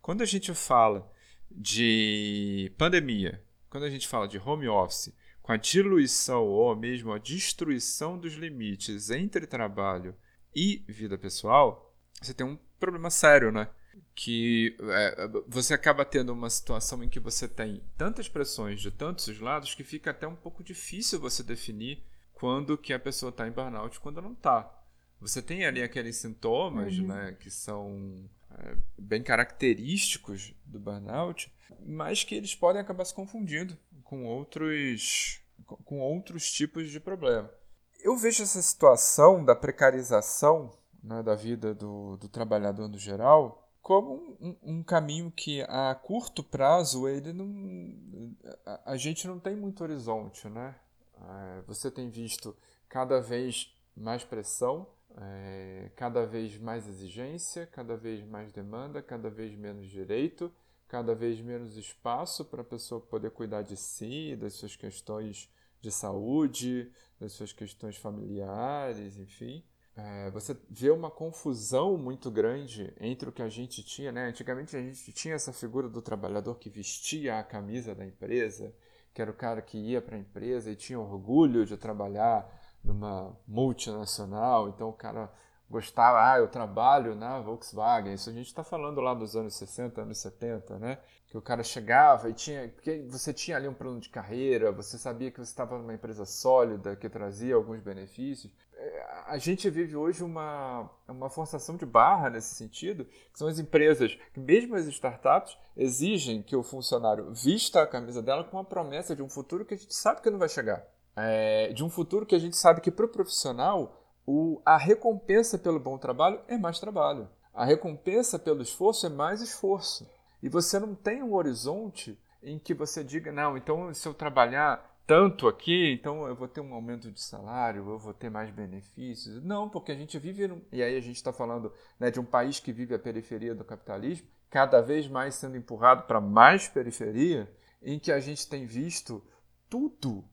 Quando a gente fala de pandemia, quando a gente fala de home office, com a diluição ou mesmo a destruição dos limites entre trabalho e vida pessoal, você tem um problema sério, né? Que é, você acaba tendo uma situação em que você tem tantas pressões de tantos lados que fica até um pouco difícil você definir quando que a pessoa está em burnout e quando não está. Você tem ali aqueles sintomas, uhum. né, que são é, bem característicos do burnout, mas que eles podem acabar se confundindo com outros, com outros tipos de problema. Eu vejo essa situação da precarização né, da vida do, do trabalhador no geral como um, um, caminho que a curto prazo ele não a, a gente não tem muito horizonte né é, você tem visto cada vez mais pressão é, cada vez mais exigência cada vez mais demanda cada vez menos direito cada vez menos espaço para a pessoa poder cuidar de si das suas questões de saúde das suas questões familiares enfim é, você vê uma confusão muito grande entre o que a gente tinha, né? Antigamente a gente tinha essa figura do trabalhador que vestia a camisa da empresa, que era o cara que ia para a empresa e tinha orgulho de trabalhar numa multinacional, então o cara gostava, ah, eu trabalho na Volkswagen. Isso a gente está falando lá dos anos 60, anos 70, né? Que o cara chegava e tinha. Porque você tinha ali um plano de carreira, você sabia que você estava numa empresa sólida que trazia alguns benefícios a gente vive hoje uma, uma forçação de barra nesse sentido, que são as empresas que, mesmo as startups, exigem que o funcionário vista a camisa dela com a promessa de um futuro que a gente sabe que não vai chegar. É, de um futuro que a gente sabe que para o profissional o, a recompensa pelo bom trabalho é mais trabalho. A recompensa pelo esforço é mais esforço. E você não tem um horizonte em que você diga, não, então se eu trabalhar tanto aqui, então eu vou ter um aumento de salário, eu vou ter mais benefícios. Não, porque a gente vive, num, e aí a gente está falando né, de um país que vive a periferia do capitalismo, cada vez mais sendo empurrado para mais periferia, em que a gente tem visto tudo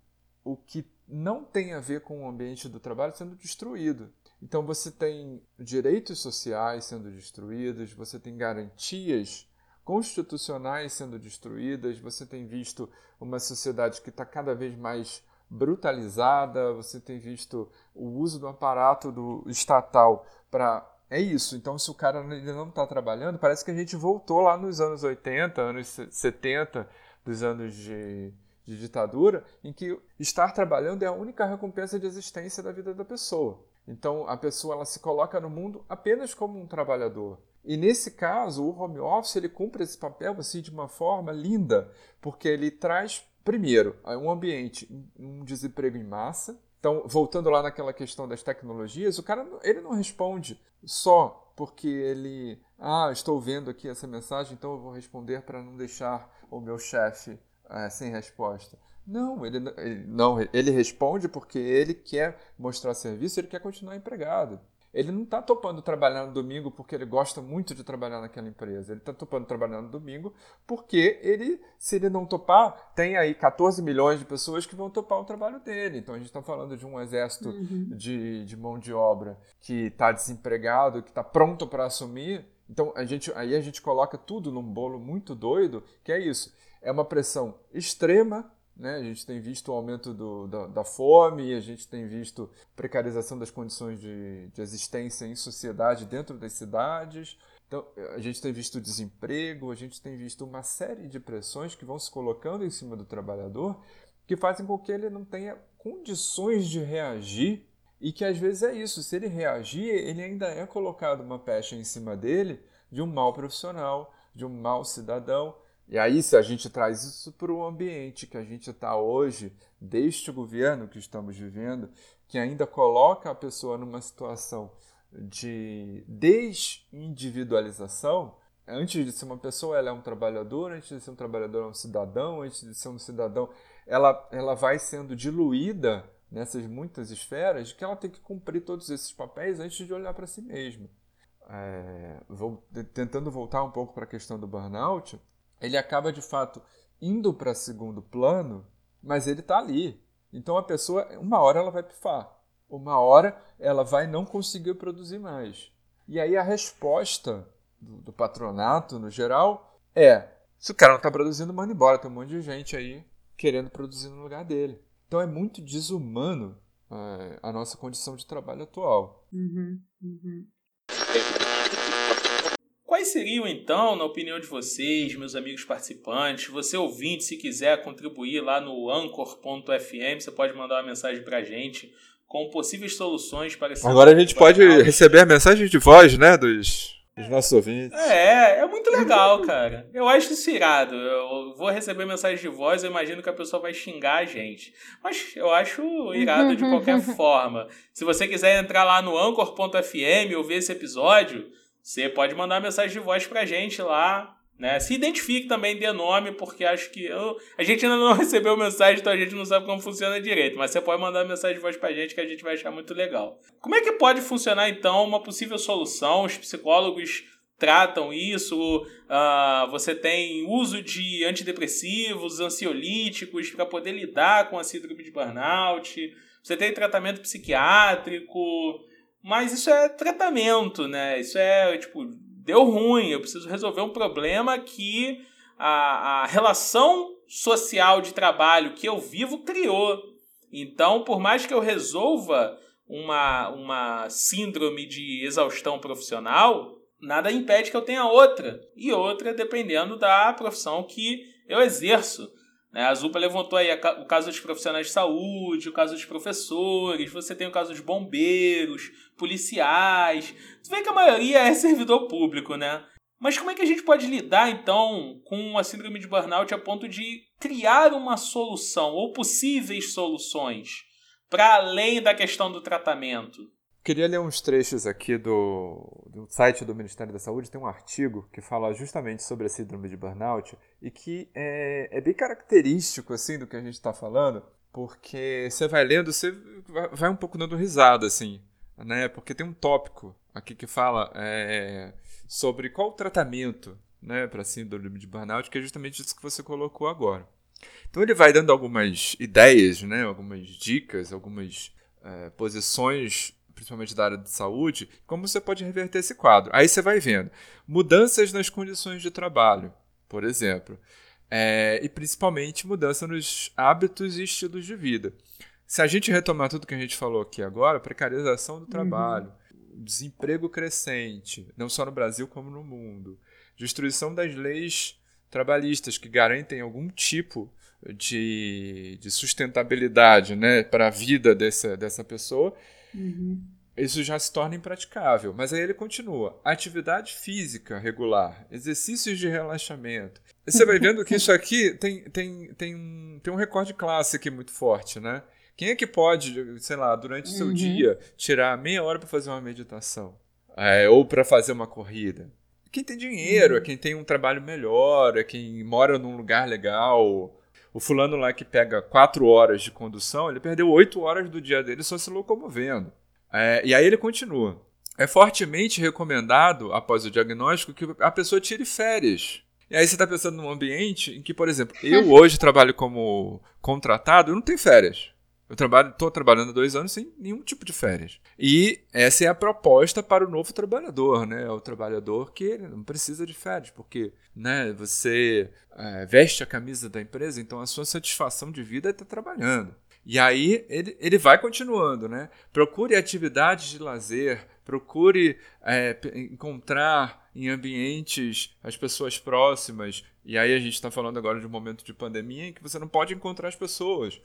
o que não tem a ver com o ambiente do trabalho sendo destruído. Então você tem direitos sociais sendo destruídos, você tem garantias constitucionais sendo destruídas, você tem visto uma sociedade que está cada vez mais brutalizada, você tem visto o uso do aparato do estatal para. É isso. Então, se o cara ele não está trabalhando, parece que a gente voltou lá nos anos 80, anos 70, dos anos de, de ditadura, em que estar trabalhando é a única recompensa de existência da vida da pessoa. Então, a pessoa ela se coloca no mundo apenas como um trabalhador. E nesse caso, o home office ele cumpre esse papel assim de uma forma linda, porque ele traz primeiro um ambiente, um desemprego em massa. Então, voltando lá naquela questão das tecnologias, o cara ele não responde só porque ele, ah, estou vendo aqui essa mensagem, então eu vou responder para não deixar o meu chefe é, sem resposta. Não, ele, ele, não, ele responde porque ele quer mostrar serviço, ele quer continuar empregado. Ele não está topando trabalhar no domingo porque ele gosta muito de trabalhar naquela empresa. Ele está topando trabalhar no domingo porque ele, se ele não topar, tem aí 14 milhões de pessoas que vão topar o trabalho dele. Então a gente está falando de um exército uhum. de, de mão de obra que está desempregado, que está pronto para assumir. Então a gente, aí a gente coloca tudo num bolo muito doido, que é isso. É uma pressão extrema né? A gente tem visto o aumento do, da, da, fome, a gente tem visto precarização das condições de, de existência em sociedade dentro das cidades. Então, a gente tem visto desemprego, a gente tem visto uma série de pressões que vão se colocando em cima do trabalhador que fazem com que ele não tenha condições de reagir e que às vezes é isso, se ele reagir, ele ainda é colocado uma pecha em cima dele de um mau profissional, de um mau cidadão, e aí, se a gente traz isso para o ambiente que a gente está hoje, deste governo que estamos vivendo, que ainda coloca a pessoa numa situação de desindividualização, antes de ser uma pessoa, ela é um trabalhador, antes de ser um trabalhador, é um cidadão, antes de ser um cidadão, ela, ela vai sendo diluída nessas muitas esferas que ela tem que cumprir todos esses papéis antes de olhar para si mesma. É, vou, tentando voltar um pouco para a questão do burnout, ele acaba de fato indo para segundo plano, mas ele está ali. Então a pessoa, uma hora ela vai pifar, uma hora ela vai não conseguir produzir mais. E aí a resposta do, do patronato, no geral, é: se o cara não está produzindo, manda embora. Tem um monte de gente aí querendo produzir no lugar dele. Então é muito desumano é, a nossa condição de trabalho atual. Uhum, uhum. Quais seriam, então, na opinião de vocês, meus amigos participantes, você ouvinte, se quiser contribuir lá no anchor.fm, você pode mandar uma mensagem para a gente com possíveis soluções para esse Agora a gente pode receber a mensagem de voz, né, dos, dos nossos ouvintes. É, é muito legal, cara. Eu acho isso irado. Eu vou receber mensagem de voz, eu imagino que a pessoa vai xingar a gente. Mas eu acho irado de qualquer forma. Se você quiser entrar lá no anchor.fm ou ver esse episódio, você pode mandar mensagem de voz pra gente lá. Né? Se identifique também, dê nome, porque acho que eu, a gente ainda não recebeu mensagem, então a gente não sabe como funciona direito. Mas você pode mandar mensagem de voz pra gente que a gente vai achar muito legal. Como é que pode funcionar então uma possível solução? Os psicólogos tratam isso. Uh, você tem uso de antidepressivos, ansiolíticos para poder lidar com a síndrome de burnout. Você tem tratamento psiquiátrico. Mas isso é tratamento, né? Isso é tipo deu ruim, eu preciso resolver um problema que a, a relação social de trabalho que eu vivo criou. Então, por mais que eu resolva uma, uma síndrome de exaustão profissional, nada impede que eu tenha outra. E outra dependendo da profissão que eu exerço. Né? A Zupa levantou aí o caso dos profissionais de saúde, o caso dos professores, você tem o caso dos bombeiros, policiais. Tu vê que a maioria é servidor público, né? Mas como é que a gente pode lidar, então, com a síndrome de burnout a ponto de criar uma solução ou possíveis soluções para além da questão do tratamento? Queria ler uns trechos aqui do, do site do Ministério da Saúde. Tem um artigo que fala justamente sobre a síndrome de burnout e que é, é bem característico assim do que a gente está falando, porque você vai lendo, você vai um pouco dando risada, assim né? Porque tem um tópico aqui que fala é, sobre qual o tratamento, né, para síndrome de burnout, que é justamente isso que você colocou agora. Então ele vai dando algumas ideias, né, algumas dicas, algumas é, posições, principalmente da área de saúde, como você pode reverter esse quadro. Aí você vai vendo mudanças nas condições de trabalho, por exemplo, é, e principalmente mudança nos hábitos e estilos de vida se a gente retomar tudo que a gente falou aqui agora, precarização do uhum. trabalho, uhum. desemprego crescente, não só no Brasil como no mundo, destruição das leis trabalhistas que garantem algum tipo de, de sustentabilidade né, para a vida dessa, dessa pessoa, uhum. isso já se torna impraticável. Mas aí ele continua: atividade física regular, exercícios de relaxamento. Você vai vendo que isso aqui tem, tem, tem, um, tem um recorde classe aqui muito forte, né? Quem é que pode, sei lá, durante o seu uhum. dia, tirar meia hora para fazer uma meditação? É, ou para fazer uma corrida? Quem tem dinheiro, uhum. é quem tem um trabalho melhor, é quem mora num lugar legal. O fulano lá que pega quatro horas de condução, ele perdeu oito horas do dia dele só se locomovendo. É, e aí ele continua. É fortemente recomendado, após o diagnóstico, que a pessoa tire férias. E aí você está pensando num ambiente em que, por exemplo, eu hoje trabalho como contratado, eu não tenho férias. Eu trabalho, estou trabalhando dois anos sem nenhum tipo de férias. E essa é a proposta para o novo trabalhador, né? O trabalhador que não precisa de férias, porque né, você é, veste a camisa da empresa, então a sua satisfação de vida é estar trabalhando. E aí ele, ele vai continuando, né? Procure atividades de lazer, procure é, encontrar em ambientes as pessoas próximas. E aí a gente está falando agora de um momento de pandemia em que você não pode encontrar as pessoas.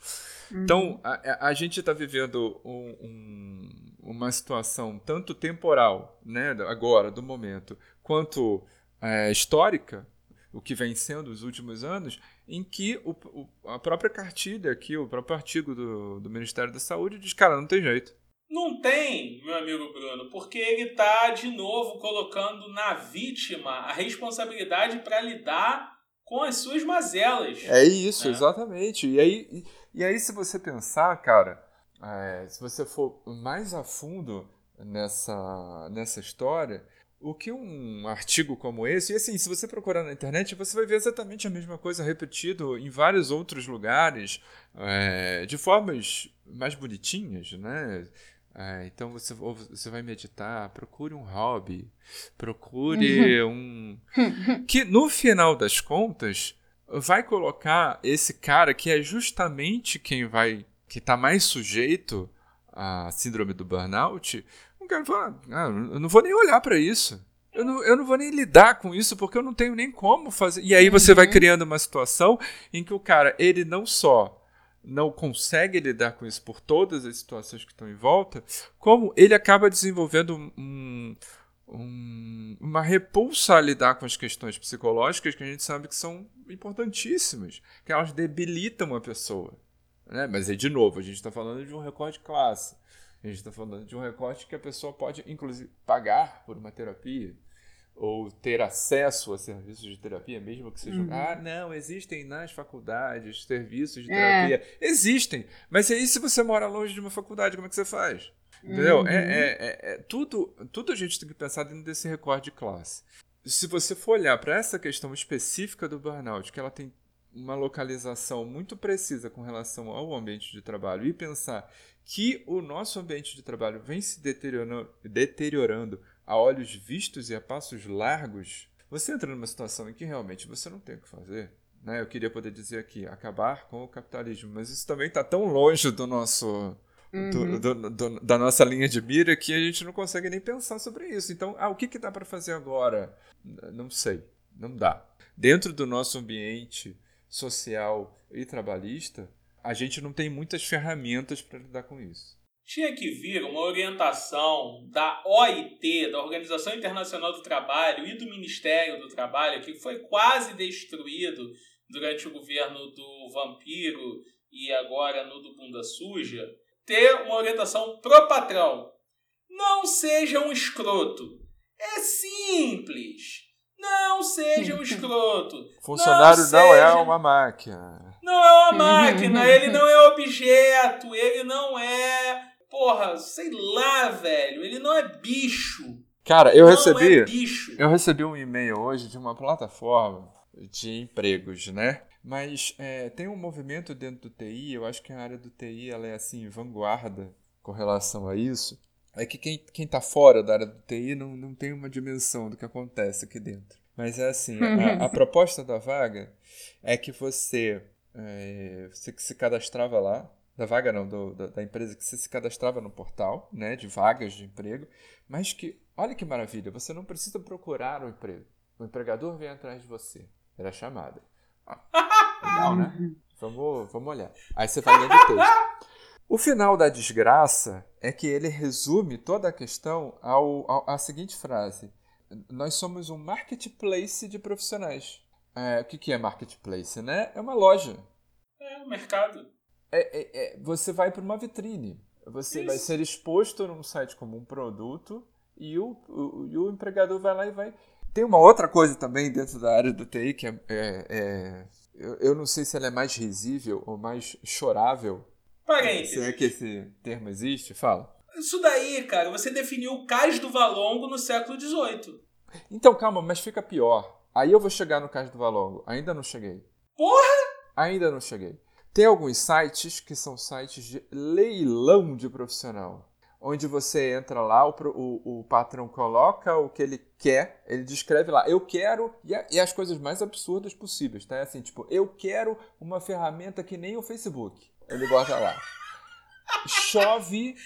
Uhum. Então a, a gente está vivendo um, um, uma situação tanto temporal, né, agora, do momento, quanto é, histórica, o que vem sendo os últimos anos, em que o, o, a própria cartilha aqui, o próprio artigo do, do Ministério da Saúde diz, cara, não tem jeito. Não tem, meu amigo Bruno, porque ele está de novo colocando na vítima a responsabilidade para lidar com as suas mazelas. É isso, né? exatamente. E aí, e, e, aí, se você pensar, cara, é, se você for mais a fundo nessa, nessa história, o que um artigo como esse, e assim, se você procurar na internet, você vai ver exatamente a mesma coisa repetido em vários outros lugares, é, de formas mais bonitinhas, né? É, então você, você vai meditar, procure um hobby, procure um. que no final das contas vai colocar esse cara que é justamente quem vai. que está mais sujeito à síndrome do burnout. Um cara fala: ah, eu não vou nem olhar para isso. Eu não, eu não vou nem lidar com isso porque eu não tenho nem como fazer. E aí você vai uhum. criando uma situação em que o cara, ele não só não consegue lidar com isso por todas as situações que estão em volta, como ele acaba desenvolvendo um, um, uma repulsa a lidar com as questões psicológicas que a gente sabe que são importantíssimas, que elas debilitam a pessoa. Né? Mas é de novo, a gente está falando de um recorte classe. A gente está falando de um recorte que a pessoa pode, inclusive, pagar por uma terapia ou ter acesso a serviços de terapia, mesmo que sejam. Uhum. Ah, não, existem nas faculdades serviços de é. terapia. Existem. Mas aí, se você mora longe de uma faculdade, como é que você faz? Entendeu? Uhum. É, é, é, é, tudo, tudo a gente tem que pensar dentro desse recorte de classe. Se você for olhar para essa questão específica do burnout, que ela tem uma localização muito precisa com relação ao ambiente de trabalho e pensar que o nosso ambiente de trabalho vem se deteriorando, deteriorando a olhos vistos e a passos largos, você entra numa situação em que realmente você não tem o que fazer. Né? Eu queria poder dizer aqui, acabar com o capitalismo, mas isso também está tão longe do nosso. Uhum. Do, do, do, da nossa linha de mira que a gente não consegue nem pensar sobre isso. Então, ah, o que, que dá para fazer agora? Não sei, não dá. Dentro do nosso ambiente social e trabalhista, a gente não tem muitas ferramentas para lidar com isso tinha que vir uma orientação da OIT, da Organização Internacional do Trabalho, e do Ministério do Trabalho, que foi quase destruído durante o governo do Vampiro e agora no do Bunda Suja, ter uma orientação pro patrão. Não seja um escroto. É simples. Não seja um escroto. Funcionário não, não é uma máquina. Não é uma máquina, ele não é objeto, ele não é porra, sei lá, velho. Ele não é bicho. Cara, eu não recebi. É bicho. Eu recebi um e-mail hoje de uma plataforma de empregos, né? Mas é, tem um movimento dentro do TI, eu acho que a área do TI ela é assim, vanguarda com relação a isso. É que quem, quem tá fora da área do TI não, não tem uma dimensão do que acontece aqui dentro. Mas é assim, a, a proposta da vaga é que você, é, você se cadastrava lá, da vaga não, do, da, da, empresa que você se cadastrava no portal, né, de vagas de emprego, mas que, olha que maravilha, você não precisa procurar o um emprego. O empregador vem atrás de você. Era chamada. Ah, legal, né? Vamos, vamos olhar. Aí você vai lendo o texto. O final da desgraça é que ele resume toda a questão ao, ao, à seguinte frase: Nós somos um marketplace de profissionais. É, o que, que é marketplace, né? É uma loja. É um mercado é, é, é, você vai para uma vitrine. Você Isso. vai ser exposto num site como um produto e o, o, e o empregador vai lá e vai. Tem uma outra coisa também dentro da área do TI que é. é, é eu, eu, não sei se ela é mais risível ou mais chorável. Parênteses. Se é que esse termo existe, fala. Isso daí, cara, você definiu o cais do Valongo no século XVIII. Então, calma, mas fica pior. Aí eu vou chegar no cais do Valongo. Ainda não cheguei. Porra! Ainda não cheguei. Tem alguns sites que são sites de leilão de profissional, onde você entra lá, o, o, o patrão coloca o que ele quer, ele descreve lá, eu quero, e, a, e as coisas mais absurdas possíveis, tá? É assim, tipo, eu quero uma ferramenta que nem o Facebook. Ele bota lá. Chove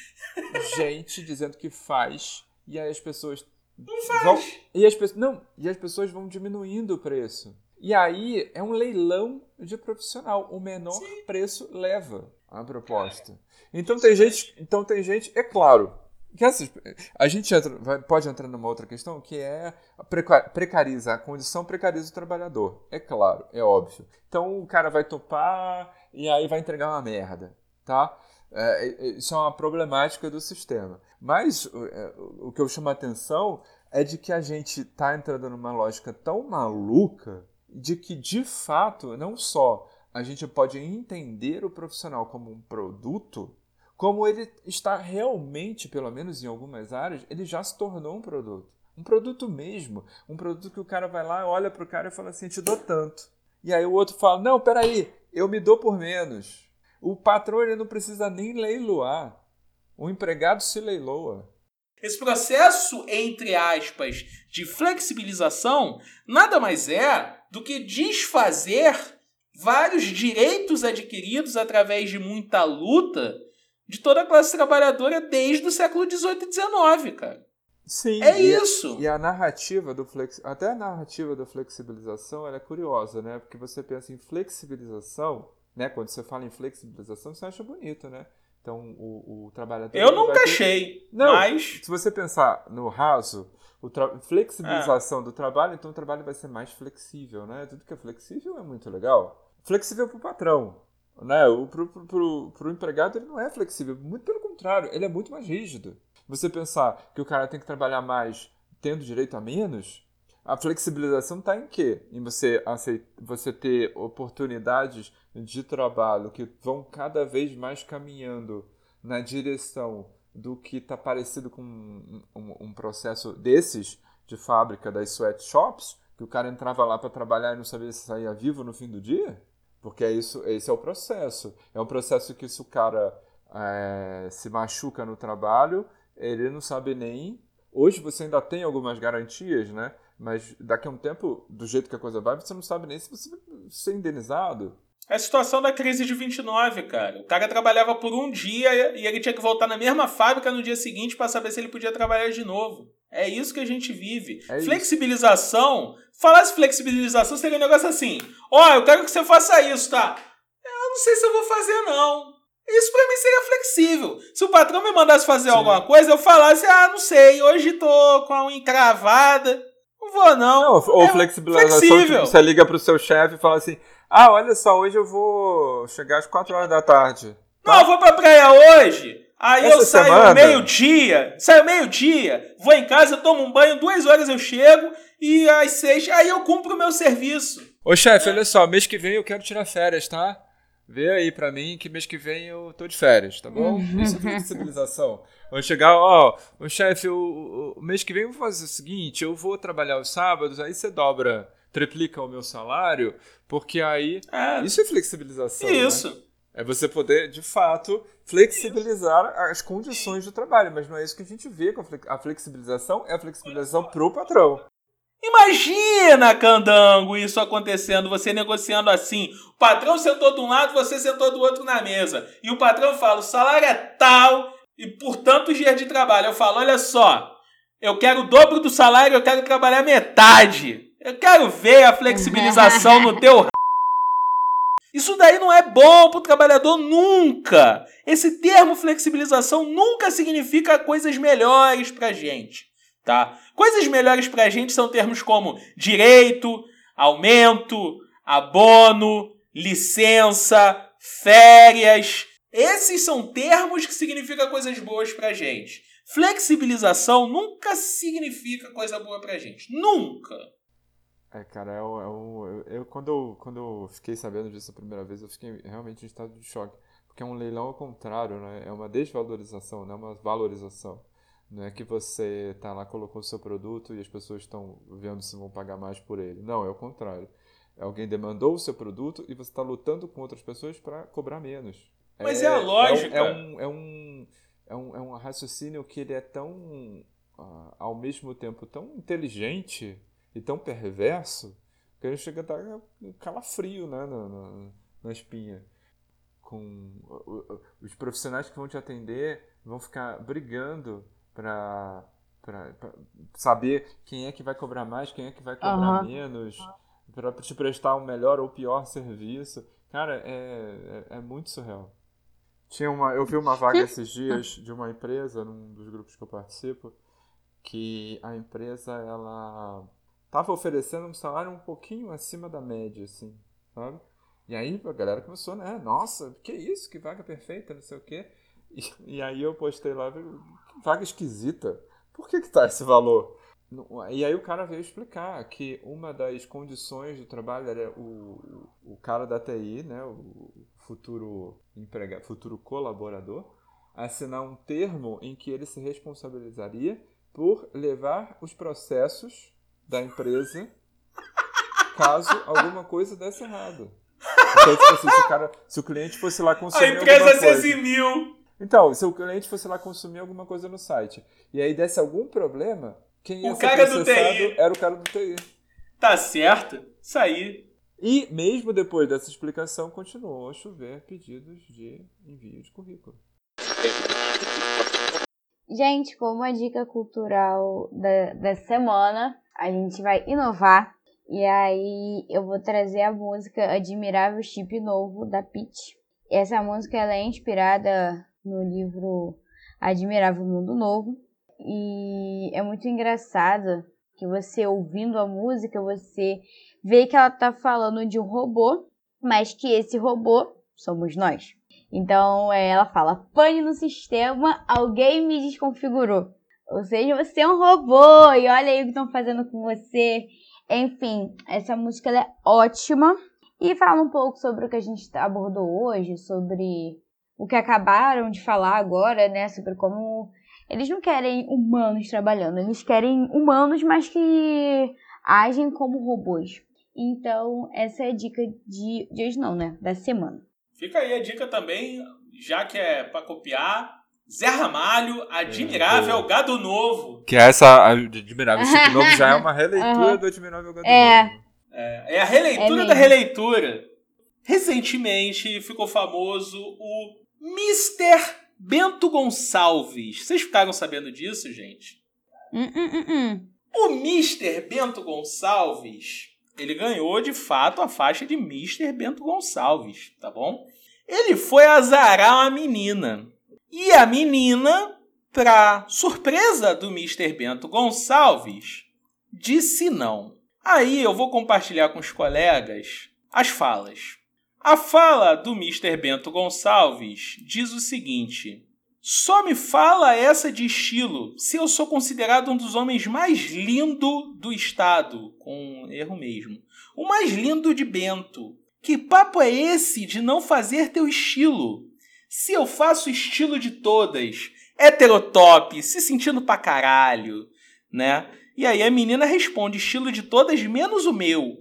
gente dizendo que faz, e aí as pessoas não faz. Vão, e as pessoas não, e as pessoas vão diminuindo o preço. E aí é um leilão de profissional. O menor Sim. preço leva a proposta. Então tem gente, então tem gente, é claro, que essas, a gente entra, vai, pode entrar numa outra questão que é precariza a condição, precariza o trabalhador. É claro, é óbvio. Então o cara vai topar e aí vai entregar uma merda, tá? É, isso é uma problemática do sistema. Mas é, o que eu chamo a atenção é de que a gente está entrando numa lógica tão maluca de que, de fato, não só a gente pode entender o profissional como um produto, como ele está realmente, pelo menos em algumas áreas, ele já se tornou um produto. Um produto mesmo. Um produto que o cara vai lá, olha para o cara e fala assim: te dou tanto. E aí o outro fala: não, peraí, eu me dou por menos. O patrão ele não precisa nem leiloar. O empregado se leiloa. Esse processo, entre aspas, de flexibilização nada mais é do que desfazer vários direitos adquiridos através de muita luta de toda a classe trabalhadora desde o século XVIII e XIX, cara. Sim. É e isso. A, e a narrativa do flex, até a narrativa da flexibilização, ela é curiosa, né? Porque você pensa em flexibilização, né? Quando você fala em flexibilização, você acha bonito, né? Então, o, o trabalhador. Eu nunca ter... achei. Não, mas. Se você pensar no raso. Flexibilização é. do trabalho, então o trabalho vai ser mais flexível, né? Tudo que é flexível é muito legal. Flexível para o patrão. Né? Para o empregado, ele não é flexível. Muito pelo contrário, ele é muito mais rígido. Você pensar que o cara tem que trabalhar mais tendo direito a menos, a flexibilização está em quê? Em você, você ter oportunidades de trabalho que vão cada vez mais caminhando na direção do que está parecido com um, um, um, processo desses de fábrica das sweatshops, que o cara entrava lá para trabalhar e não sabia se saía vivo no fim do dia? Porque é isso, esse é o processo. É um processo que se o cara é, se machuca no trabalho, ele não sabe nem. Hoje você ainda tem algumas garantias, né? Mas daqui a um tempo, do jeito que a coisa vai, você não sabe nem se você vai ser indenizado. É a situação da crise de 29, cara. O cara trabalhava por um dia e ele tinha que voltar na mesma fábrica no dia seguinte para saber se ele podia trabalhar de novo. É isso que a gente vive. É flexibilização. Falasse flexibilização seria um negócio assim: ó, oh, eu quero que você faça isso, tá? Eu não sei se eu vou fazer, não. Isso para mim seria flexível. Se o patrão me mandasse fazer Sim. alguma coisa, eu falasse: ah, não sei, hoje tô com a unha encravada. Não vou, não. não ou é flexibilização, tipo, você liga pro seu chefe e fala assim: ah, olha só, hoje eu vou chegar às 4 horas da tarde. Tá? Não, eu vou pra praia hoje. Aí Essa eu saio meio-dia, saio meio-dia, vou em casa, tomo um banho, duas horas eu chego e às seis, aí eu cumpro o meu serviço. Ô chefe, é. olha só, mês que vem eu quero tirar férias, tá? Vê aí pra mim que mês que vem eu tô de férias, tá bom? Uhum. Isso é flexibilização. Vou chegar, ó, o chefe, o, o mês que vem eu vou fazer o seguinte, eu vou trabalhar os sábados, aí você dobra triplica o meu salário, porque aí. É. Isso é flexibilização. Né? Isso. Né? É você poder, de fato, flexibilizar as condições do trabalho. Mas não é isso que a gente vê com a flexibilização, é a flexibilização pro patrão. Imagina, candango, isso acontecendo, você negociando assim. O patrão sentou de um lado, você sentou do outro na mesa. E o patrão fala: o salário é tal e por tantos dias de trabalho. Eu falo: olha só, eu quero o dobro do salário, eu quero trabalhar metade. Eu quero ver a flexibilização no teu. Isso daí não é bom para o trabalhador nunca. Esse termo flexibilização nunca significa coisas melhores para gente, tá? Coisas melhores para gente são termos como direito, aumento, abono, licença, férias. Esses são termos que significam coisas boas para gente. Flexibilização nunca significa coisa boa para gente. Nunca. É, cara, é um, é um, eu, quando, eu, quando eu fiquei sabendo disso a primeira vez, eu fiquei realmente em estado de choque. Porque é um leilão ao contrário, né? É uma desvalorização, não é uma valorização. Não é que você tá lá, colocou o seu produto e as pessoas estão vendo se vão pagar mais por ele. Não, é o contrário. Alguém demandou o seu produto e você está lutando com outras pessoas para cobrar menos. Mas é, é a lógica. É um, é, um, é, um, é um raciocínio que ele é tão, uh, ao mesmo tempo, tão inteligente e tão perverso que ele chega a dar um calafrio né, na, na, na espinha. Com os profissionais que vão te atender vão ficar brigando para saber quem é que vai cobrar mais, quem é que vai cobrar uhum. menos, para te prestar um melhor ou pior serviço. Cara, é, é, é, muito surreal. Tinha uma, eu vi uma vaga esses dias de uma empresa, num dos grupos que eu participo, que a empresa ela tava oferecendo um salário um pouquinho acima da média, assim, sabe? E aí a galera começou, né? Nossa, que isso? Que vaga perfeita, não sei o quê. E, e aí eu postei lá, vaga esquisita. Por que que tá esse valor? E aí o cara veio explicar que uma das condições do trabalho era o, o cara da TI, né, o futuro empregado, futuro colaborador, assinar um termo em que ele se responsabilizaria por levar os processos da empresa caso alguma coisa desse errado. Então, tipo assim, se o, cara, se o cliente fosse lá consumir A empresa se eximiu. Então, se o cliente fosse lá consumir alguma coisa no site e aí desse algum problema, quem ia O ser cara do TI. era o cara do TI. Tá certo. Isso aí. E mesmo depois dessa explicação, continuou a chover pedidos de envio de currículo. Gente, como a dica cultural da, da semana, a gente vai inovar. E aí eu vou trazer a música Admirável Chip Novo, da Peach. Essa música ela é inspirada no livro Admirável Mundo Novo. E é muito engraçado que você ouvindo a música, você vê que ela tá falando de um robô, mas que esse robô somos nós. Então é, ela fala: pane no sistema, alguém me desconfigurou. Ou seja, você é um robô e olha aí o que estão fazendo com você. Enfim, essa música é ótima e fala um pouco sobre o que a gente abordou hoje, sobre o que acabaram de falar agora, né? Sobre como eles não querem humanos trabalhando, eles querem humanos, mas que agem como robôs. Então, essa é a dica de, de hoje, não, né? Da semana. Fica aí a dica também, já que é pra copiar. Zé Ramalho, Admirável É, Gado Novo. Que essa Admirável Chip Novo já é uma releitura Aham. do Admirável Gado É. Novo. É, é a releitura É da releitura. Recentemente ficou famoso o Mr. Bento Gonçalves. Vocês ficaram sabendo disso, gente? Hum, hum, hum. O Mr. Bento Gonçalves, ele ganhou de fato a faixa de Mr. Bento Gonçalves, tá bom? Ele foi azarar uma menina. E a menina, pra surpresa do Mr. Bento Gonçalves, disse não. Aí eu vou compartilhar com os colegas as falas. A fala do Mr. Bento Gonçalves diz o seguinte: só me fala essa de estilo se eu sou considerado um dos homens mais lindo do estado. Com erro mesmo. O mais lindo de Bento. Que papo é esse de não fazer teu estilo? Se eu faço estilo de todas, heterotop, se sentindo pra caralho, né? E aí a menina responde: estilo de todas menos o meu.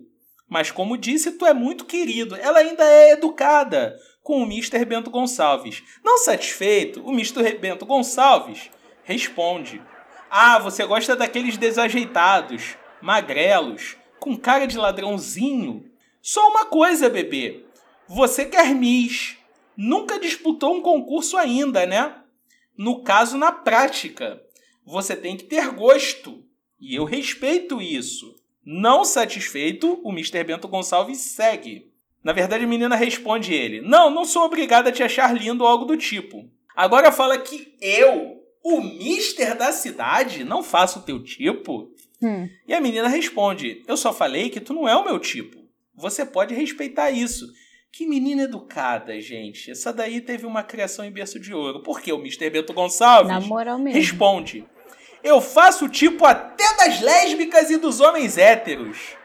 Mas como disse, tu é muito querido. Ela ainda é educada com o Mr. Bento Gonçalves. Não satisfeito, o Mr. Bento Gonçalves responde: Ah, você gosta daqueles desajeitados, magrelos, com cara de ladrãozinho? Só uma coisa, bebê. Você quer Miss. Nunca disputou um concurso ainda, né? No caso, na prática. Você tem que ter gosto. E eu respeito isso. Não satisfeito, o Mr. Bento Gonçalves segue. Na verdade, a menina responde ele: Não, não sou obrigada a te achar lindo ou algo do tipo. Agora fala que eu, o Mister da cidade, não faço o teu tipo. Hum. E a menina responde: Eu só falei que tu não é o meu tipo. Você pode respeitar isso. Que menina educada, gente. Essa daí teve uma criação em berço de ouro. Porque o Mr. Bento Gonçalves Na moral mesmo. responde: Eu faço o tipo até das lésbicas e dos homens héteros.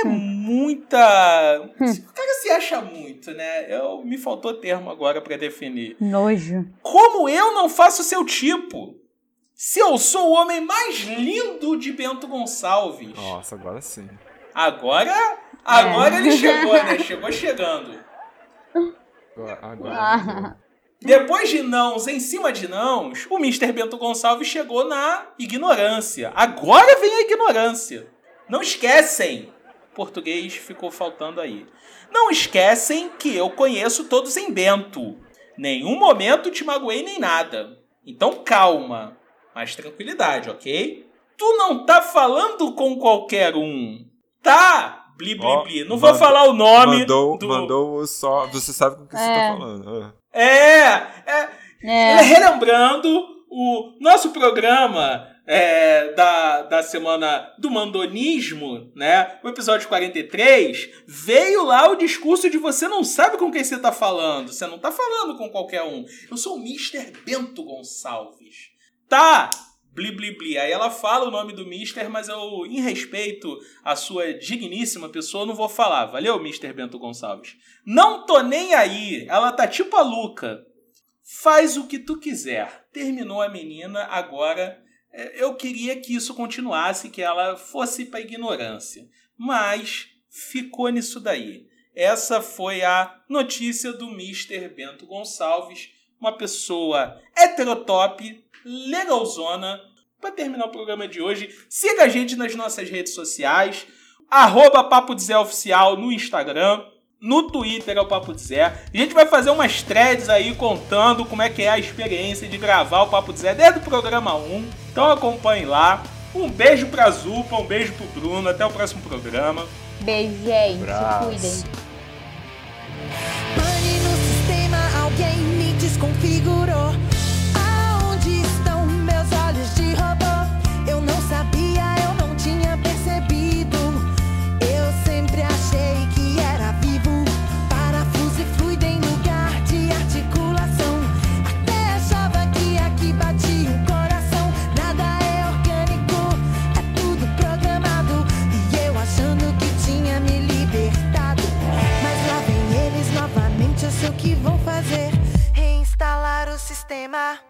É muita. O cara se acha muito, né? Eu, me faltou termo agora pra definir. Nojo. Como eu não faço seu tipo? Se eu sou o homem mais lindo de Bento Gonçalves. Nossa, agora sim. Agora. Agora ele chegou, né? Chegou chegando. Agora, agora Ah. Depois de nãos em cima de nãos, o Mr. Bento Gonçalves chegou na ignorância. Agora vem a ignorância. Não esquecem. Português ficou faltando aí. Não esquecem que eu conheço todos em Bento. Nenhum momento te magoei nem nada. Então calma. Mais tranquilidade, ok? Tu não tá falando com qualquer um. Tá? Bli, bli, bli. Não vou mandou- falar o nome mandou, do... mandou só. Você sabe com o que você É. tá falando. ah. É, é, É. Relembrando, o nosso programa é, da, da semana do mandonismo, né? O episódio 43, veio lá o discurso de você não sabe com quem você tá falando. Você não tá falando com qualquer um. Eu sou o Mr. Bento Gonçalves. Tá! Bli, bli, bli. Aí ela fala o nome do Mister, mas eu, em respeito à sua digníssima pessoa, não vou falar. Valeu, Mister Bento Gonçalves. Não tô nem aí. Ela tá tipo a Luca. Faz o que tu quiser. Terminou a menina, agora eu queria que isso continuasse, que ela fosse para ignorância. Mas ficou nisso daí. Essa foi a notícia do Mr. Bento Gonçalves, uma pessoa heterotop, legalzona. Para terminar o programa de hoje, siga a gente nas nossas redes sociais, arroba Papo Zé Oficial no Instagram, no Twitter é o Papo de Zé. A gente vai fazer umas threads aí contando como é que é a experiência de gravar o Papo de Zé desde o programa 1. Então acompanhe lá. Um beijo pra Zupa, um beijo pro Bruno. Até o próximo programa. Beijo, gente. Cuidem. Pane no sistema, alguém me desconfigurou. tema.